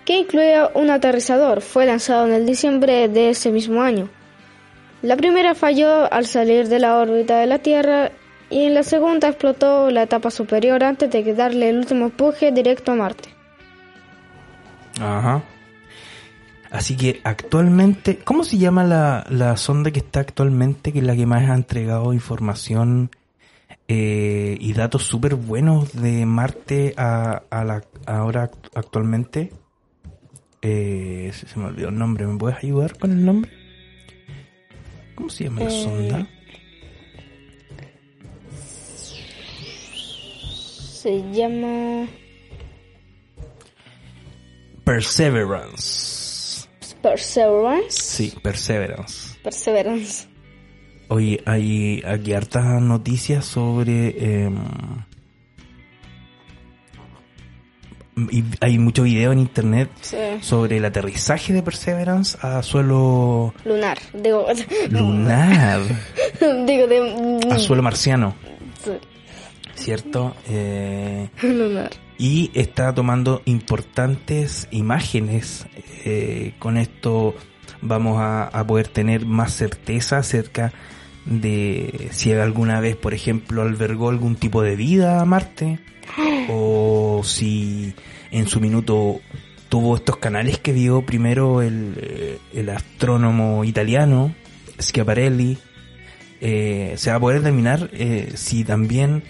que incluía un aterrizador. Fue lanzado en el diciembre de ese mismo año. La primera falló al salir de la órbita de la Tierra y en la segunda explotó la etapa superior antes de darle el último empuje directo a Marte. Ajá. Así que actualmente, ¿cómo se llama la, la sonda que está actualmente, que es la que más ha entregado información eh, y datos súper buenos de Marte a, a la ahora act- actualmente? Eh, se se me olvidó el nombre, ¿me puedes ayudar con el nombre? ¿Cómo se llama la Eh, sonda? Se llama Perseverance. Perseverance. Sí, Perseverance. Perseverance. Oye, hay aquí hartas noticias sobre... em, y hay mucho video en internet Sí. sobre el aterrizaje de Perseverance a suelo Lunar. Digo, lunar, digo de... a suelo marciano, Sí, ¿cierto? Eh, Lunar. y está tomando importantes imágenes. Eh, con esto vamos a, a poder tener más certeza acerca de si alguna vez, por ejemplo, albergó algún tipo de vida a Marte o si en su minuto tuvo estos canales que vio primero el, eh, el astrónomo italiano Schiaparelli. Eh, se va a poder determinar eh, si también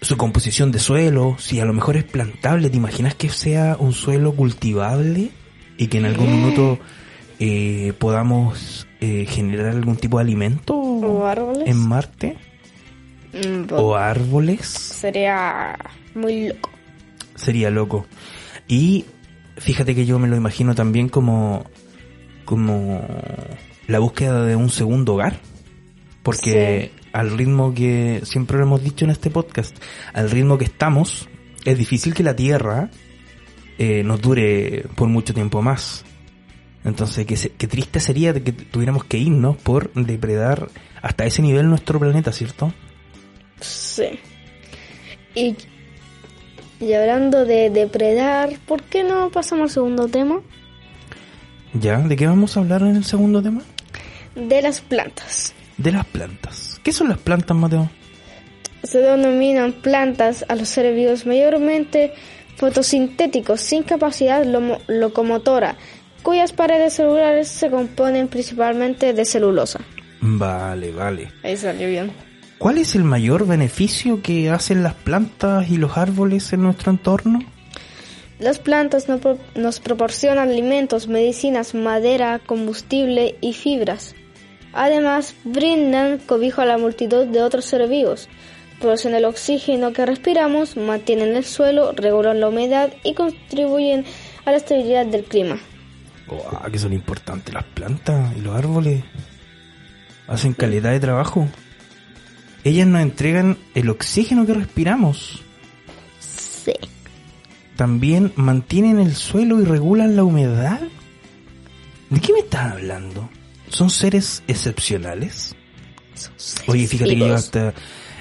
su composición de suelo, si a lo mejor es plantable, ¿te imaginas que sea un suelo cultivable y que en algún minuto eh, podamos eh, generar algún tipo de alimento ¿O árboles? en Marte? Mm, ¿O árboles? Sería muy loco. Sería loco. Y fíjate que yo me lo imagino también como, como la búsqueda de un segundo hogar. Porque al ritmo que siempre lo hemos dicho en este podcast, al ritmo que estamos, es difícil que la Tierra eh, nos dure por mucho tiempo más. Entonces, qué, qué triste sería que tuviéramos que irnos por depredar hasta ese nivel nuestro planeta, ¿cierto? Sí. Y, y hablando de depredar, ¿por qué no pasamos al segundo tema? ¿Ya? ¿De qué vamos a hablar en el segundo tema? De las plantas. De las plantas. ¿Qué son las plantas, Mateo? Se denominan plantas a los seres vivos mayormente fotosintéticos sin capacidad locomotora, cuyas paredes celulares se componen principalmente de celulosa. Vale, vale. Ahí salió bien. ¿Cuál es el mayor beneficio que hacen las plantas y los árboles en nuestro entorno? Las plantas no pro- nos proporcionan alimentos, medicinas, madera, combustible y fibras. Además, brindan cobijo a la multitud de otros seres vivos. Producen el oxígeno que respiramos, mantienen el suelo, regulan la humedad y contribuyen a la estabilidad del clima. Guau, que son importantes las plantas y los árboles. Hacen calidad de trabajo. Ellas nos entregan el oxígeno que respiramos. Sí. también mantienen el suelo y regulan la humedad. ¿De qué me estás hablando? ¿Son seres excepcionales? Oye, fíjate que yo hasta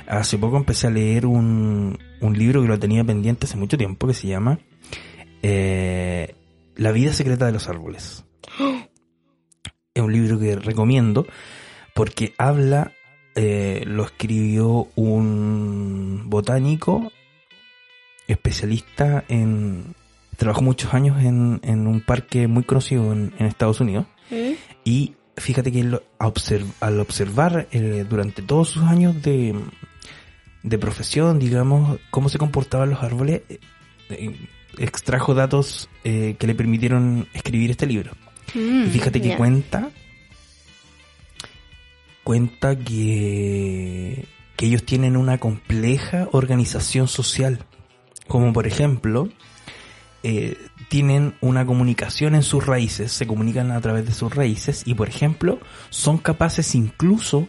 hace poco empecé a leer un, un libro que lo tenía pendiente hace mucho tiempo que se llama eh, La vida secreta de los árboles. Es un libro que recomiendo porque habla, eh, lo escribió un botánico especialista en... Trabajó muchos años en, en un parque muy conocido en, en Estados Unidos ¿Mm? y fíjate que él, observ- al observar eh, durante todos sus años de, de profesión, digamos, cómo se comportaban los árboles, eh, extrajo datos eh, que le permitieron escribir este libro. Mm, Y fíjate que cuenta, cuenta que, que ellos tienen una compleja organización social. Como por ejemplo, eh, tienen una comunicación en sus raíces, se comunican a través de sus raíces y por ejemplo, son capaces incluso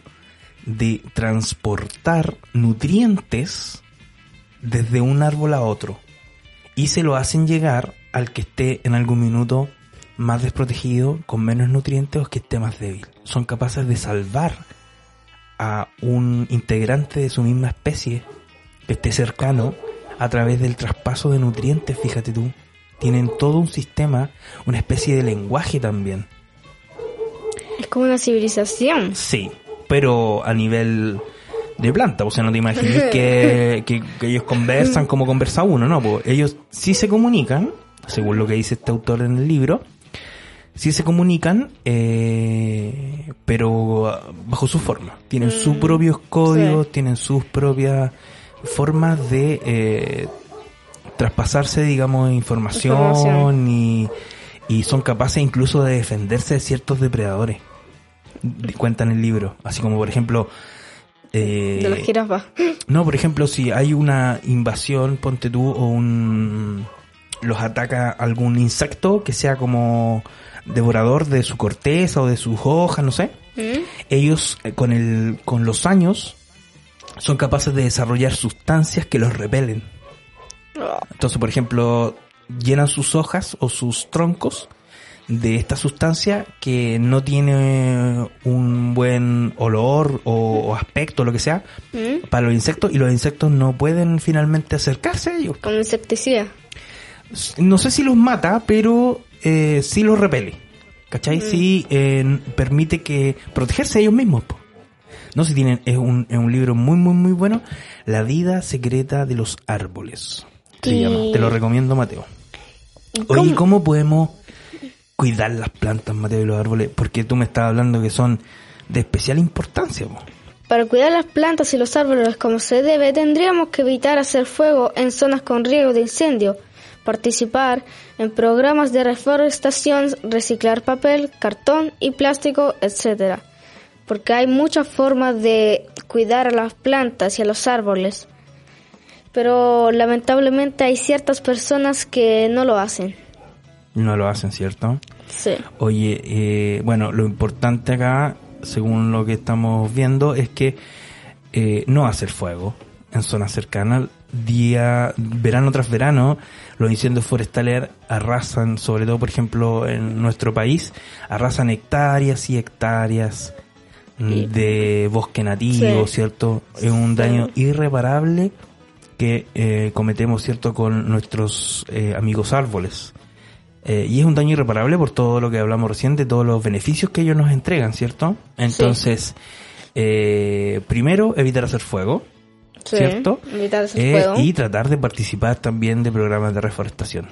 de transportar nutrientes desde un árbol a otro y se lo hacen llegar al que esté en algún minuto más desprotegido, con menos nutrientes o que esté más débil. Son capaces de salvar a un integrante de su misma especie que esté cercano a través del traspaso de nutrientes, fíjate tú. Tienen todo un sistema, una especie de lenguaje también. Es como una civilización. Sí, pero a nivel de planta, o sea, no te imagines que, que- que ellos conversan como conversa uno, no, pues ellos sí se comunican, según lo que dice este autor en el libro, sí se comunican, eh, pero bajo su forma. Tienen sus propios códigos, tienen sus propias formas de eh, traspasarse, digamos, información, Información. Y, y son capaces incluso de defenderse de ciertos depredadores. De- Cuentan el libro, así como por ejemplo... eh, De las jirafas. no, por ejemplo, si hay una invasión, ponte tú, o un... los ataca algún insecto que sea como devorador de su corteza o de sus hojas, no sé. ¿Mm? Ellos eh, con el con los años son capaces de desarrollar sustancias que los repelen. Oh, Entonces, por ejemplo, llenan sus hojas o sus troncos de esta sustancia que no tiene un buen olor o, o aspecto, lo que sea, ¿Mm? para los insectos y los insectos no pueden finalmente acercarse a ellos. Como insecticida. No sé si los mata, pero eh, sí los repele. ¿Cachai? Sí eh, permite que protegerse a ellos mismos. po. No sé si tienen, es un, es un libro muy, muy, muy bueno. La vida secreta de los árboles. Se llama. Te lo recomiendo, Mateo. ¿Y Oye, cómo? ¿cómo podemos cuidar las plantas, Mateo, y los árboles? Porque tú me estás hablando que son de especial importancia. po. Para cuidar las plantas y los árboles como se debe, tendríamos que evitar hacer fuego en zonas con riesgo de incendio, participar en programas de reforestación, reciclar papel, cartón y plástico, etc. Porque hay muchas formas de cuidar a las plantas y a los árboles. Pero lamentablemente hay ciertas personas que no lo hacen. No lo hacen, ¿cierto? Sí. Oye, eh, bueno, lo importante acá, según lo que estamos viendo, es que eh, no hacer fuego en zonas cercanas. Día, verano tras verano, los incendios forestales arrasan, sobre todo, por ejemplo, en nuestro país, arrasan hectáreas y hectáreas Y- de bosque nativo, Sí. ¿cierto? Es un daño irreparable que eh, cometemos, ¿cierto?, con nuestros eh, amigos árboles. Eh, y es un daño irreparable por todo lo que hablamos recién, de todos los beneficios que ellos nos entregan, ¿cierto? Entonces, eh, primero, evitar hacer fuego, Sí. ¿cierto? Evitar hacer Eh, fuego. y tratar de participar también de programas de reforestación.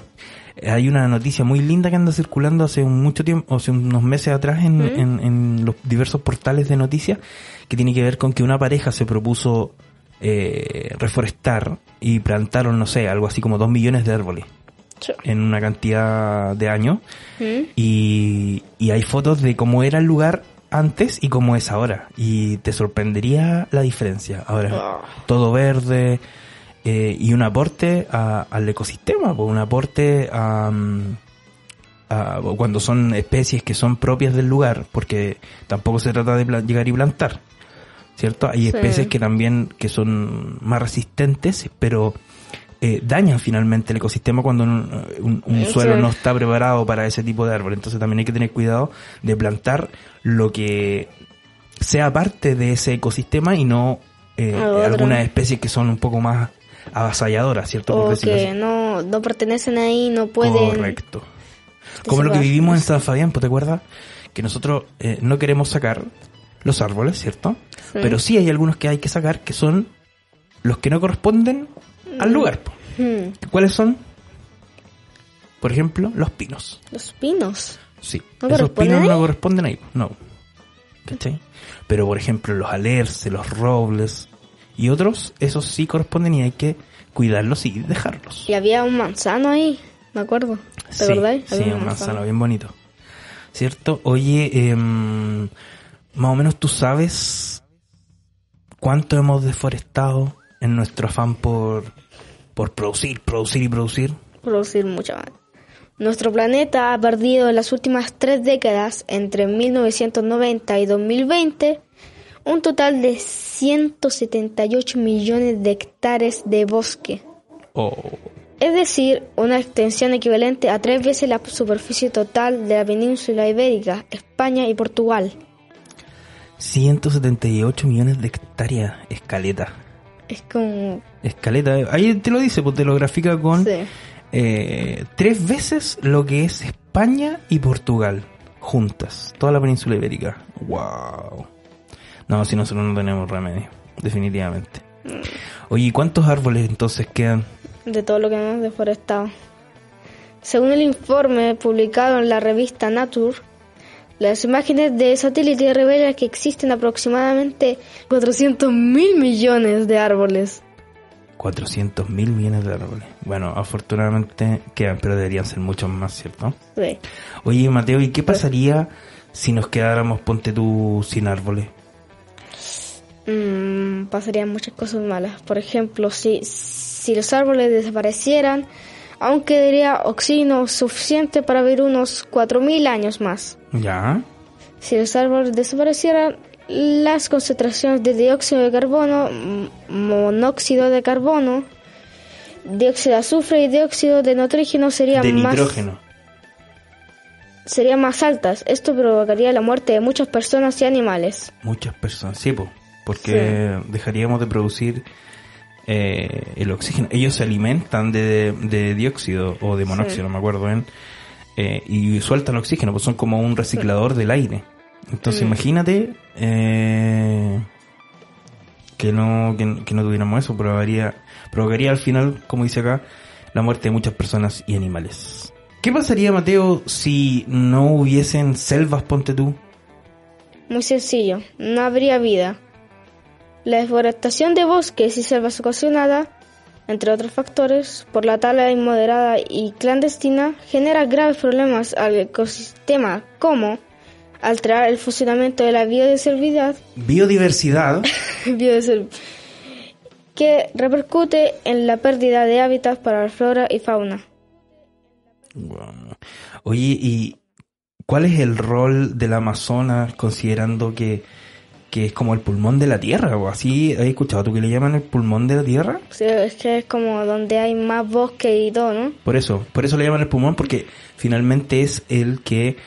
Eh, Hay una noticia muy linda que anda circulando hace mucho tiempo, hace unos meses atrás en, en- en los diversos portales de noticias, que tiene que ver con que una pareja se propuso eh, reforestar y plantaron, no sé, algo así como dos millones de árboles Sí. en una cantidad de años ¿Mm? y, y hay fotos de cómo era el lugar antes y cómo es ahora y te sorprendería la diferencia ahora Ah. todo verde eh, y un aporte a- al ecosistema pues, un aporte a, mm, a- cuando son especies que son propias del lugar porque tampoco se trata de llegar y plantar cierto hay Sí. especies que también que son más resistentes pero eh, dañan finalmente el ecosistema cuando un, un- un Sí. suelo no está preparado para ese tipo de árbol. Entonces también hay que tener cuidado de plantar lo que sea parte de ese ecosistema y no eh, algunas especies que son un poco más avasalladoras, ¿cierto? O decirlo que así. no, no pertenecen ahí, no pueden... Correcto. Como lo que vivimos en San Fabián, ¿te acuerdas? Que nosotros eh, no queremos sacar los árboles, ¿cierto? Sí. Pero sí hay algunos que hay que sacar que son los que no corresponden al lugar. po. Hmm, ¿Cuáles son? Por ejemplo, los pinos. Los pinos. Sí. ¿No Esos pinos no corresponden ahí. No. ¿Cachai? Pero por ejemplo, los alerce, los robles y otros, esos sí corresponden y hay que cuidarlos y dejarlos. Y había un manzano ahí, me acuerdo. ¿Te Sí, acordáis? sí, un manzano bien bonito. ¿Cierto? Oye, em, más o menos tú sabes cuánto hemos deforestado en nuestro afán por, por producir, producir y producir. producir mucha más. Nuestro planeta ha perdido en las últimas tres décadas, entre 1990 y 2020, un total de 178 millones de hectáreas de bosque. Oh, Es decir, una extensión equivalente a tres veces la superficie total de la península ibérica, España y Portugal. 178 millones de hectáreas, escaleta. Es como... Escaleta, ahí te lo dice, pues te lo grafica con Sí. eh, tres veces lo que es España y Portugal juntas, toda la península ibérica. Wow. No, si nosotros no tenemos remedio, definitivamente. Oye, ¿y cuántos árboles entonces quedan? de todo lo que hemos deforestado. Según el informe publicado en la revista Nature, las imágenes de satélite revelan que existen aproximadamente 400 mil millones de árboles. 400 mil millones de árboles. Bueno, afortunadamente quedan, pero deberían ser muchos más, ¿cierto? Sí. Oye, Mateo, ¿y qué pasaría si nos quedáramos, ponte tú, sin árboles? Mm, pasarían muchas cosas malas. Por ejemplo, si, si los árboles desaparecieran, aún quedaría oxígeno suficiente para vivir unos 4.000 años más. ¿Ya? Si los árboles desaparecieran, las concentraciones de dióxido de carbono, monóxido de carbono, dióxido de azufre y dióxido de nitrógeno serían De más nitrógeno. serían más altas. Esto provocaría la muerte de muchas personas y animales. Muchas personas, sí, po, porque dejaríamos de producir eh, el oxígeno. Ellos se alimentan de, de dióxido o de monóxido, Sí. no me acuerdo bien, eh, y sueltan oxígeno, pues son como un reciclador del aire. Entonces Mm. imagínate eh, que no que, que no tuviéramos eso, provocaría, provocaría al final, como dice acá, la muerte de muchas personas y animales. ¿Qué pasaría, Mateo, si no hubiesen selvas, ponte tú? Muy sencillo, no habría vida. La deforestación de bosques y selvas ocasionada, entre otros factores, por la tala inmoderada y clandestina, genera graves problemas al ecosistema como alterar el funcionamiento de la biodiversidad, Biodiversidad. biodiver- que repercute en la pérdida de hábitats para la flora y fauna. Oye, ¿y cuál es el rol del Amazonas considerando que, que es como el pulmón de la Tierra? ¿O así has escuchado tú que le llaman el pulmón de la Tierra? Sea, es que es como donde hay más bosque y todo, ¿no? Por eso, por eso le llaman el pulmón porque finalmente es el que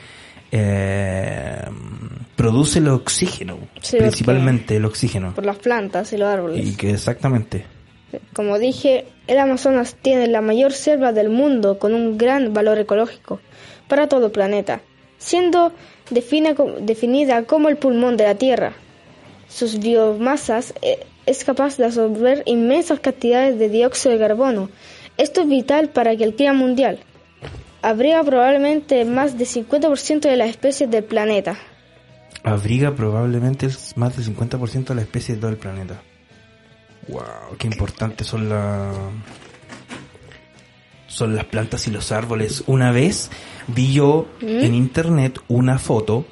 eh, produce el oxígeno, Sí, principalmente el oxígeno. Por las plantas y los árboles. Y que exactamente. Como dije, el Amazonas tiene la mayor selva del mundo con un gran valor ecológico para todo el planeta, siendo definida como el pulmón de la Tierra. Sus biomasas eh, es capaz de absorber inmensas cantidades de dióxido de carbono. Esto es vital para que el clima mundial abriga probablemente más del 50% de las especies del planeta. Abriga probablemente más del 50% de las especies de todo el planeta. Wow, qué importantes son las son las plantas y los árboles. Una vez vi yo en internet una foto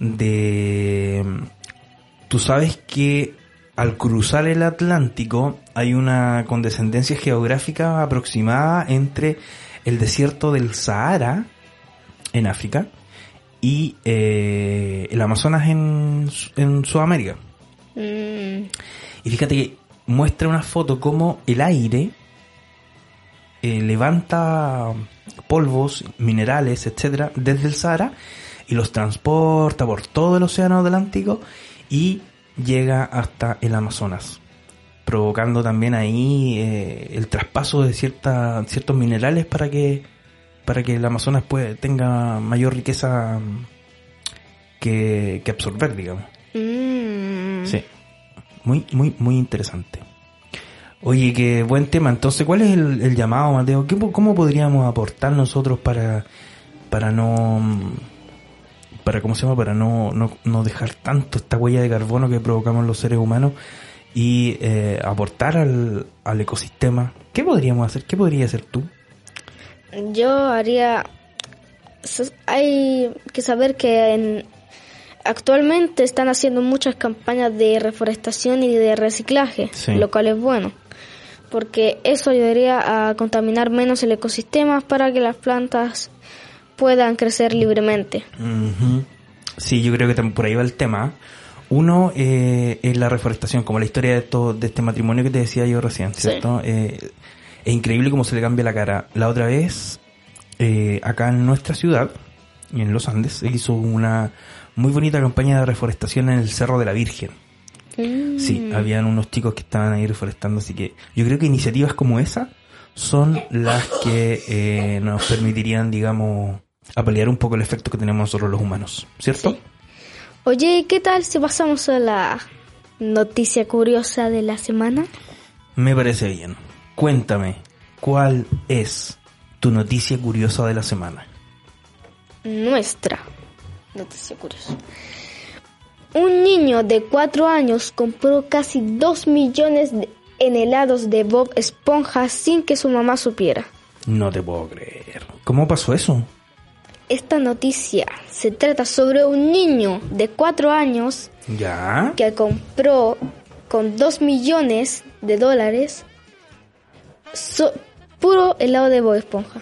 de tú sabes que al cruzar el Atlántico hay una condescendencia geográfica aproximada entre el desierto del Sahara en África y eh, el Amazonas en, en Sudamérica. Mm, Y fíjate que muestra una foto como el aire eh, levanta polvos, minerales, etcétera, desde el Sahara y los transporta por todo el océano Atlántico y llega hasta el Amazonas, provocando también ahí eh, el traspaso de cierta, ciertos minerales para que para que el Amazonas pues, tenga mayor riqueza mm, que, que absorber, digamos. Mm. Sí. Muy, muy, muy interesante. Oye, qué buen tema. Entonces, ¿cuál es el, el llamado, Mateo? ¿Qué, ¿Cómo podríamos aportar nosotros para, para no, para, ¿cómo se llama? Para no, no, no dejar tanto esta huella de carbono que provocamos los seres humanos y eh, aportar al, al ecosistema? ¿Qué podríamos hacer? ¿Qué podría hacer tú? Yo haría... Hay que saber que en- actualmente están haciendo muchas campañas de reforestación y de reciclaje, Sí. lo cual es bueno, porque eso ayudaría a contaminar menos el ecosistema para que las plantas puedan crecer libremente. Sí, yo creo que también por ahí va el tema. Uno eh, es la reforestación, como la historia de, esto, de este matrimonio que te decía yo recién, Sí. ¿cierto? Eh, es increíble cómo se le cambia la cara. La otra vez, eh, acá en nuestra ciudad, en los Andes, se hizo una muy bonita campaña de reforestación en el Cerro de la Virgen. Mm. Sí, habían unos chicos que estaban ahí reforestando, así que yo creo que iniciativas como esa son las que eh, nos permitirían, digamos, apalear un poco el efecto que tenemos nosotros los humanos, ¿cierto? Sí. Oye, ¿qué tal si pasamos a la noticia curiosa de la semana? Me parece bien. Cuéntame, ¿cuál es tu noticia curiosa de la semana? Nuestra noticia curiosa. Un niño de 4 años compró casi 2 millones de- en helados de Bob Esponja sin que su mamá supiera. No te puedo creer. ¿Cómo pasó eso? Esta noticia se trata sobre un niño de 4 años ¿Ya? que compró con 2 millones de dólares so- puro helado de Bob Esponja.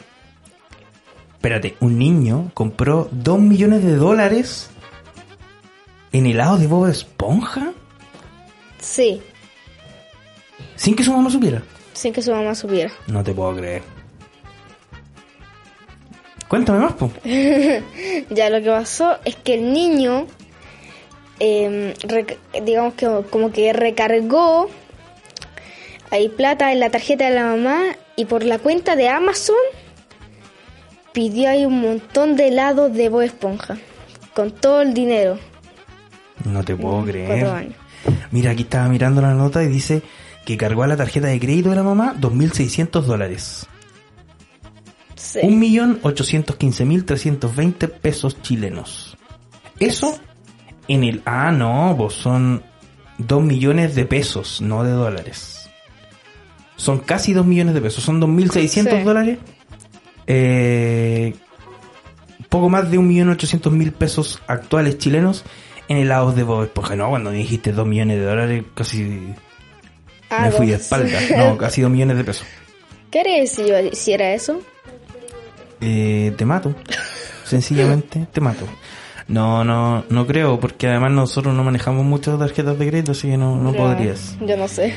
Espérate, un niño compró dos millones de dólares en helado de Bob Esponja Sí, sin que su mamá supiera. sin que su mamá supiera. No te puedo creer. Cuéntame más, po. Ya lo que pasó es que el niño, eh, rec- digamos que como que recargó ahí plata en la tarjeta de la mamá y por la cuenta de Amazon pidió ahí un montón de helados de Bob Esponja con todo el dinero. No te puedo creer. años. Mira, aquí estaba mirando la nota y dice que cargó a la tarjeta de crédito de la mamá 2.600 dólares. Sí. 1.815.320 pesos chilenos. Eso en el... Ah, no, pues son 2 millones de pesos, no de dólares. Son casi 2 millones de pesos, son 2.600 Sí. dólares. Eh, poco más de 1.800.000 pesos actuales chilenos en helados de Bob Esponja. No, cuando me dijiste 2 millones de dólares, casi Ah, me fui de espalda. No, casi 2 millones de pesos. ¿Qué harías si yo hiciera eso? Eh, te mato. Sencillamente te mato. No, no, no creo, porque además nosotros no manejamos muchas tarjetas de crédito, así que no, no podrías. Yo no sé.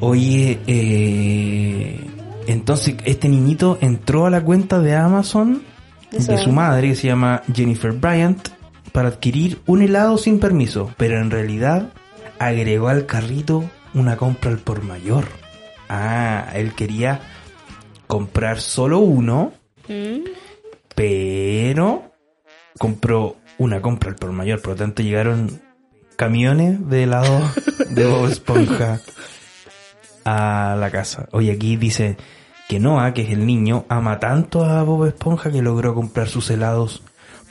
Oye, eh, entonces este niñito entró a la cuenta de Amazon De de su su madre, que se llama Jennifer Bryant, para adquirir un helado sin permiso, pero en realidad agregó al carrito una compra al por mayor. Ah, él quería comprar solo uno, Pero compró una compra al por mayor, por lo tanto llegaron camiones de helado de Bob Esponja a la casa. Oye, aquí dice que Noah, que es el niño, ama tanto a Bob Esponja que logró comprar sus helados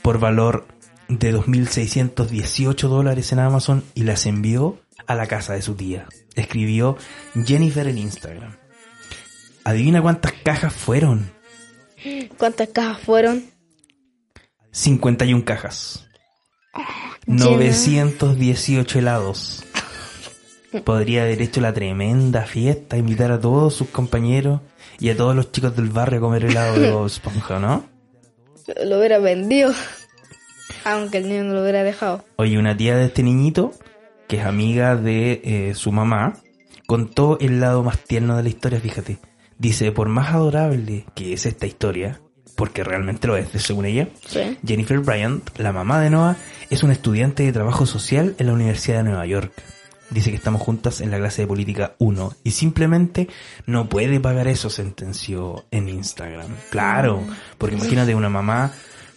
por valor de 2.618 dólares en Amazon y las envió a la casa de su tía. Escribió Jennifer en Instagram. Adivina cuántas cajas fueron. ¿Cuántas cajas fueron? 51 cajas. Llena. 918 helados. Podría haber hecho la tremenda fiesta, invitar a todos sus compañeros y a todos los chicos del barrio a comer helado de Bob Esponja, ¿no? Lo hubiera vendido. Aunque el niño no lo hubiera dejado. Oye, una tía de este niñito, que es amiga de eh, su mamá, contó el lado más tierno de la historia, fíjate. Dice, por más adorable que es esta historia, porque realmente lo es, según ella, Sí. Jennifer Bryant, la mamá de Noah, es una estudiante de trabajo social en la Universidad de Nueva York. Dice que estamos juntas en la clase de política 1 y simplemente no puede pagar eso, sentenció en Instagram. Claro, porque imagínate una mamá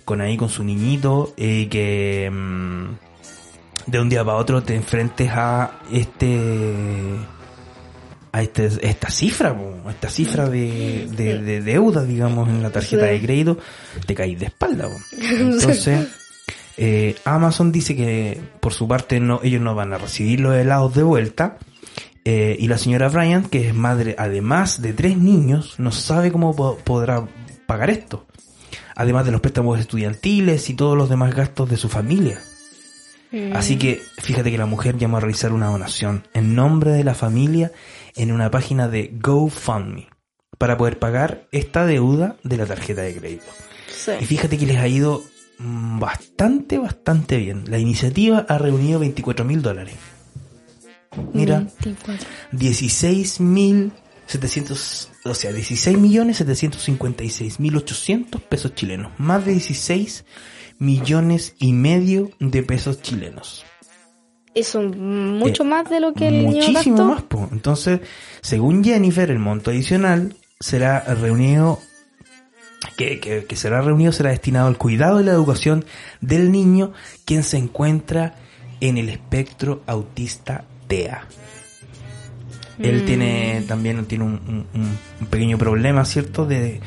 con ahí con su niñito y que mm, de un día para otro te enfrentes a este a este, esta cifra, po, esta cifra de, de, de deuda, digamos, en la tarjeta de crédito, te caes de espalda. po. Entonces, eh, Amazon dice que por su parte no, ellos no van a recibir los helados de vuelta. eh, y la señora Bryant, que es madre además de tres niños, no sabe cómo po- podrá pagar esto. Además de los préstamos estudiantiles y todos los demás gastos de su familia. Así que fíjate que la mujer llamó a realizar una donación en nombre de la familia en una página de GoFundMe para poder pagar esta deuda de la tarjeta de crédito. Sí. Y fíjate que les ha ido mm, bastante, bastante bien. La iniciativa ha reunido 24 mil dólares. Mira, 24. 16 mil 700, o sea, 16 millones 756 mil 800 pesos chilenos. Más de 16 millones y medio de pesos chilenos. Eso mucho Eh, más de lo que el niño Muchísimo gastó. más, po. Entonces, según Jennifer, el monto adicional será reunido, que, que, que será reunido será destinado al cuidado y la educación del niño quien se encuentra en el espectro autista TEA. Él Mm. tiene también tiene un, un- un- pequeño problema, ¿cierto? De,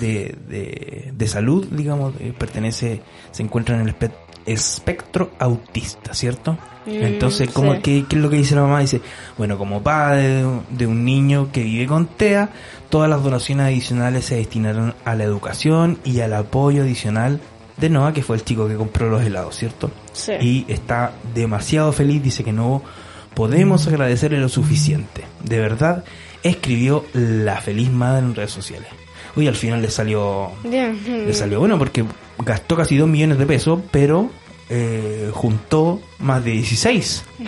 de, de, de salud, digamos, eh, pertenece, se encuentra en el espe- espectro autista, ¿cierto? Mm, Entonces, ¿cómo, sí. qué, qué es lo que dice la mamá? Dice, bueno, como padre de un, de un niño que vive con TEA, todas las donaciones adicionales se destinaron a la educación y al apoyo adicional de Noah, que fue el chico que compró los helados, ¿cierto? Sí. Y está demasiado feliz, dice que no podemos agradecerle lo suficiente. De verdad, escribió la feliz madre en redes sociales. Uy, al final le salió Bien. le salió bueno porque gastó casi 2 millones de pesos, pero eh, juntó más de 16. Mm.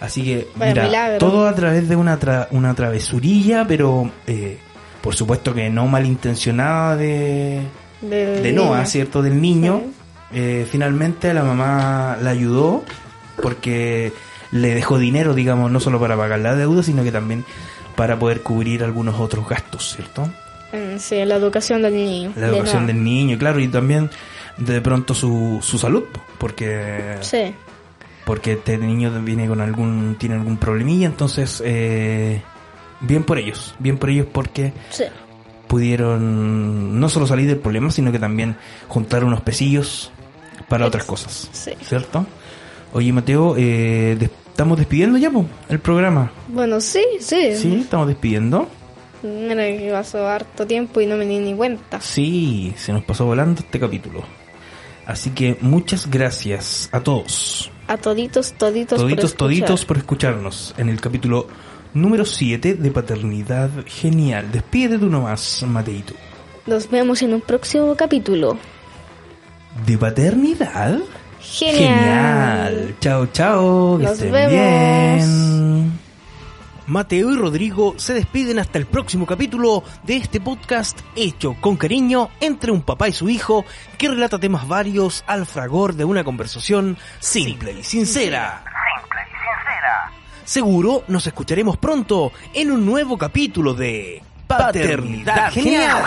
Así que, Vaya mira, todo a través de una, tra- una travesurilla, pero eh, por supuesto que no malintencionada de, Del de niño. Noah, ¿cierto? Del niño. Eh, finalmente la mamá la ayudó porque le dejó dinero, digamos, no solo para pagar la deuda, sino que también para poder cubrir algunos otros gastos, ¿cierto? Mm, Sí, la educación del niño. La educación del niño, claro, y también de pronto su, su salud, po, porque Sí. porque este niño viene con algún tiene algún problemilla, entonces eh, bien por ellos, bien por ellos porque Sí. pudieron no solo salir del problema, sino que también juntar unos pesillos para otras cosas, Sí. ¿cierto? Oye Mateo, eh, estamos despidiendo ya po, el programa, Bueno, sí, sí. ¿sí? Estamos despidiendo. Mira que pasó harto tiempo y no me di ni cuenta. Sí, se nos pasó volando este capítulo. Así que muchas gracias a todos. A toditos, toditos, por toditos, escuchar. toditos por escucharnos en el capítulo número 7 de Paternidad Genial. Despídete tú nomás, Mateito. Nos vemos en un próximo capítulo. ¿De paternidad? Genial. Chao, chao. Que Nos estén vemos. bien. Mateo y Rodrigo se despiden hasta el próximo capítulo de este podcast hecho con cariño entre un papá y su hijo que relata temas varios al fragor de una conversación simple y sincera. Simple y sincera. Seguro nos escucharemos pronto en un nuevo capítulo de Paternidad Genial.